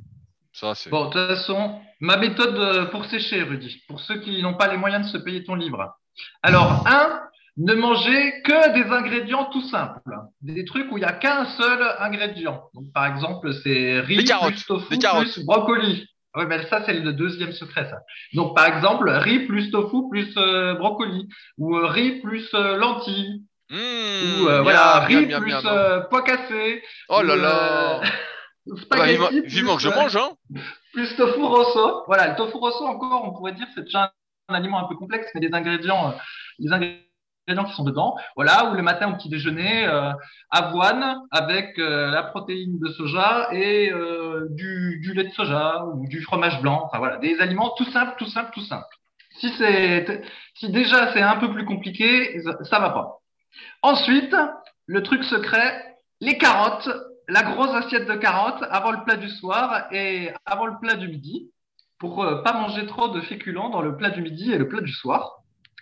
Ça, bon, de toute façon, ma méthode pour sécher, Rudy, pour ceux qui n'ont pas les moyens de se payer ton livre. Alors, un, ne mangez que des ingrédients tout simples, des trucs où il n'y a qu'un seul ingrédient. Donc, par exemple, c'est riz plus tofu plus brocoli. Oui, mais ça, c'est le deuxième secret, ça. Donc, par exemple, riz plus tofu plus euh, brocoli, ou euh, riz plus euh, lentilles, mmh, ou voilà, riz plus pois cassé. Oh là là ah bah, Vivement que je mange, hein Plus tofu rosso. Voilà, le tofu rosso, encore, on pourrait dire, c'est déjà un aliment un peu complexe, mais des ingrédients, des ingrédients qui sont dedans. Voilà, ou le matin au petit déjeuner, euh, avoine avec euh, la protéine de soja et euh, du, lait de soja ou du fromage blanc. Enfin voilà, des aliments tout simples, tout simples, tout simples. Si c'est, si déjà c'est un peu plus compliqué, ça, ça va pas. Ensuite, le truc secret, les carottes la grosse assiette de carottes avant le plat du soir et avant le plat du midi pour pas manger trop de féculents dans le plat du midi et le plat du soir.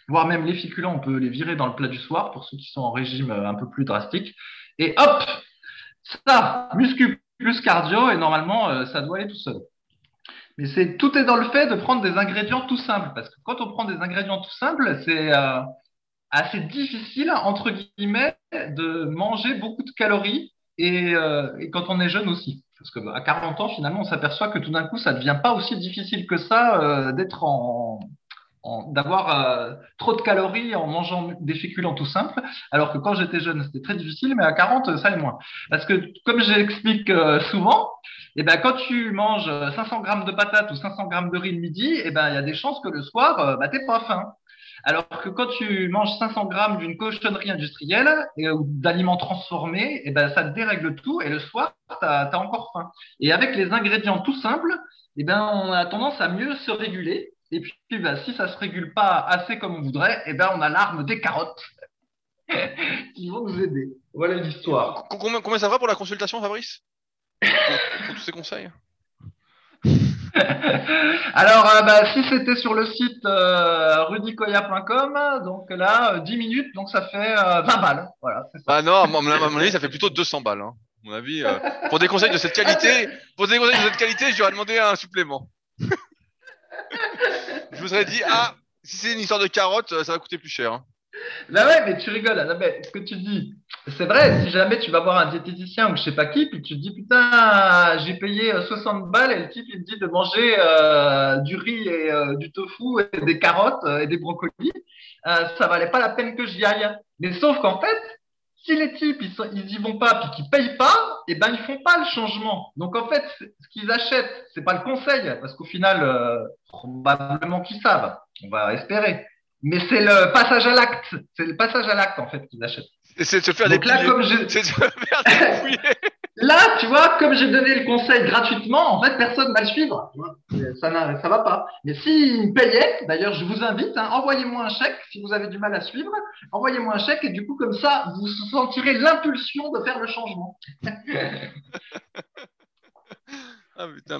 Voire même les féculents, on peut les virer dans le plat du soir pour ceux qui sont en régime euh, un peu plus drastique. Et hop, ça, muscu plus cardio et normalement, euh, ça doit aller tout seul. Mais tout est dans le fait de prendre des ingrédients tout simples parce que quand on prend des ingrédients tout simples, c'est assez difficile entre guillemets de manger beaucoup de calories et, quand on est jeune aussi. Parce qu'à bah, 40 ans, finalement, on s'aperçoit que tout d'un coup, ça ne devient pas aussi difficile que ça euh, d'être en, d'avoir euh, trop de calories en mangeant des féculents tout simples, alors que quand j'étais jeune, c'était très difficile, mais à 40, ça l'est moins. Parce que, comme j'explique euh, souvent, eh ben, quand tu manges 500 grammes de patates ou 500 grammes de riz le midi, eh ben, il y a des chances que le soir, bah, t'es pas faim. Alors que quand tu manges 500 grammes d'une cochonnerie industrielle ou d'aliments transformés, eh ben, ça dérègle tout et le soir, tu as, encore faim. Et avec les ingrédients tout simples, eh ben, on a tendance à mieux se réguler. Et puis, ben, si ça se régule pas assez comme on voudrait, eh ben, on a l'arme des carottes qui vont nous aider. Voilà l'histoire. Combien, combien ça va pour la consultation, Fabrice? Pour tous ces conseils Alors, euh, bah, si c'était sur le site euh, rudicoya.com, donc là, 10 euh, minutes, donc ça fait 20 balles. Voilà, Ah non, à mon avis, ça fait plutôt 200 balles. Hein. mon avis, pour des conseils de cette qualité, pour des conseils de cette qualité, j'aurais demandé un supplément. je vous aurais dit, ah, si c'est une histoire de carottes, ça va coûter plus cher. Hein. Bah ouais, mais tu rigoles. ce que tu dis, c'est vrai. Si jamais tu vas voir un diététicien ou je sais pas qui, puis tu te dis putain, j'ai payé 60 euh, balles et le type il me dit de manger euh, du riz et euh, du tofu et des carottes et des brocolis, ça valait pas la peine que j'y aille. Mais sauf qu'en fait, si les types ils, ils y vont pas puis qu'ils payent pas, et eh ben ils font pas le changement. Donc en fait, ce qu'ils achètent, c'est pas le conseil parce qu'au final, probablement qu'ils savent. On va espérer. Mais c'est le passage à l'acte. C'est le passage à l'acte, en fait, qu'ils achètent. C'est de se faire des là, comme je... C'est de se faire Là, tu vois, comme j'ai donné le conseil gratuitement, en fait, personne ne va le suivre. Ça ne ça va pas. Mais s'ils me payaient, d'ailleurs, je vous invite, hein, envoyez-moi un chèque si vous avez du mal à suivre. Envoyez-moi un chèque et du coup, comme ça, vous sentirez l'impulsion de faire le changement. ah putain.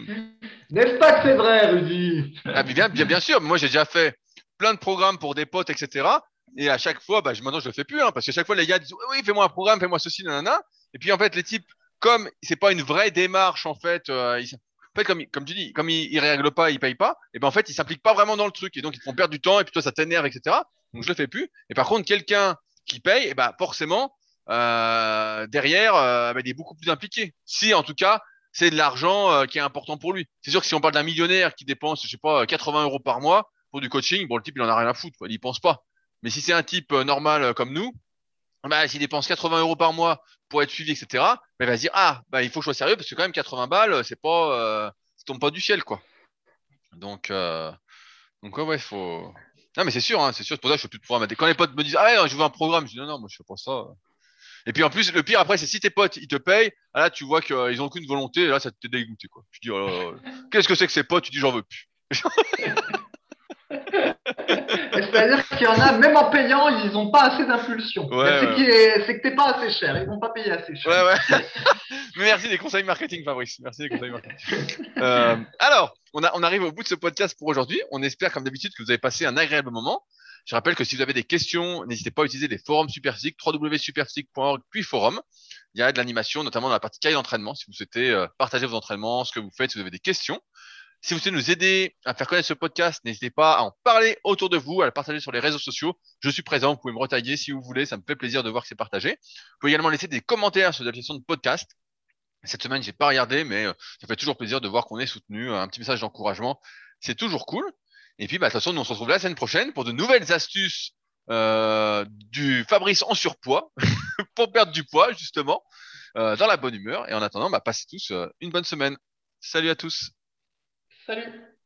N'est-ce pas que c'est vrai, Rudy? Ah bien, bien, bien sûr. Moi, j'ai déjà fait plein de programmes pour des potes, etc. Et à chaque fois, bah, maintenant, je le fais plus, hein, parce que chaque fois, les gars disent, oui, fais-moi un programme, fais-moi ceci, nanana. Et puis, en fait, les types, comme c'est pas une vraie démarche, en fait, euh, en fait, comme, comme tu dis, comme ils, ils règlent pas, ils payent pas, et ben, en fait, ils s'impliquent pas vraiment dans le truc. Et donc, ils te font perdre du temps, et puis toi, ça t'énerve, etc. Donc, je le fais plus. Et par contre, quelqu'un qui paye, et ben, forcément, euh, derrière, euh, ben, il est beaucoup plus impliqué. Si, en tout cas, c'est de l'argent euh, qui est important pour lui. C'est sûr que si on parle d'un millionnaire qui dépense, je sais pas, 80 euros par mois, pour du coaching, bon, le type, il en a rien à foutre, il y pense pas. Mais si c'est un type euh, normal comme nous, bah, s'il dépense 80 euros par mois pour être suivi, etc., bah, il va se dire, ah, bah, il faut que je sois sérieux parce que quand même 80 balles, euh, c'est pas, ça tombe pas du ciel, quoi. Donc, donc, ouais, il faut. Non, mais c'est sûr, hein, c'est sûr, pour ça que je fais plus de programme. Quand les potes me disent, ah, je veux un programme, je dis, non, non, moi, je fais pas ça. Et puis en plus, le pire après, c'est si tes potes, ils te payent, ah, là, tu vois qu'ils ont aucune volonté, là, ça te dégoûté, quoi. Tu dis, oh qu'est-ce que c'est que ces potes? Tu dis, j'en veux plus. C'est-à-dire qu'il y en a, même en payant, ils n'ont pas assez d'impulsion. c'est que t'es pas assez cher, ils vont pas payer assez cher. Ouais, merci des conseils marketing, Fabrice. Merci des conseils marketing. Euh, alors, on, a, on arrive au bout de ce podcast pour aujourd'hui. On espère, comme d'habitude, que vous avez passé un agréable moment. Je rappelle que si vous avez des questions, n'hésitez pas à utiliser les forums Superphysique, www.superphysique.org, puis forum. Il y a de l'animation, notamment dans la partie cahier d'entraînement, si vous souhaitez euh, partager vos entraînements, ce que vous faites, si vous avez des questions. Si vous souhaitez nous aider à faire connaître ce podcast, n'hésitez pas à en parler autour de vous, à le partager sur les réseaux sociaux. Je suis présent, vous pouvez me retailler si vous voulez, ça me fait plaisir de voir que c'est partagé. Vous pouvez également laisser des commentaires sur la question de podcast. Cette semaine, j'ai pas regardé, mais euh, ça fait toujours plaisir de voir qu'on est soutenu. Un petit message d'encouragement, c'est toujours cool. Et puis, bah, de toute façon, nous on se retrouve la semaine prochaine pour de nouvelles astuces euh, du Fabrice en surpoids pour perdre du poids justement euh, dans la bonne humeur. Et en attendant, bah, passez tous une bonne semaine. Salut à tous. Salut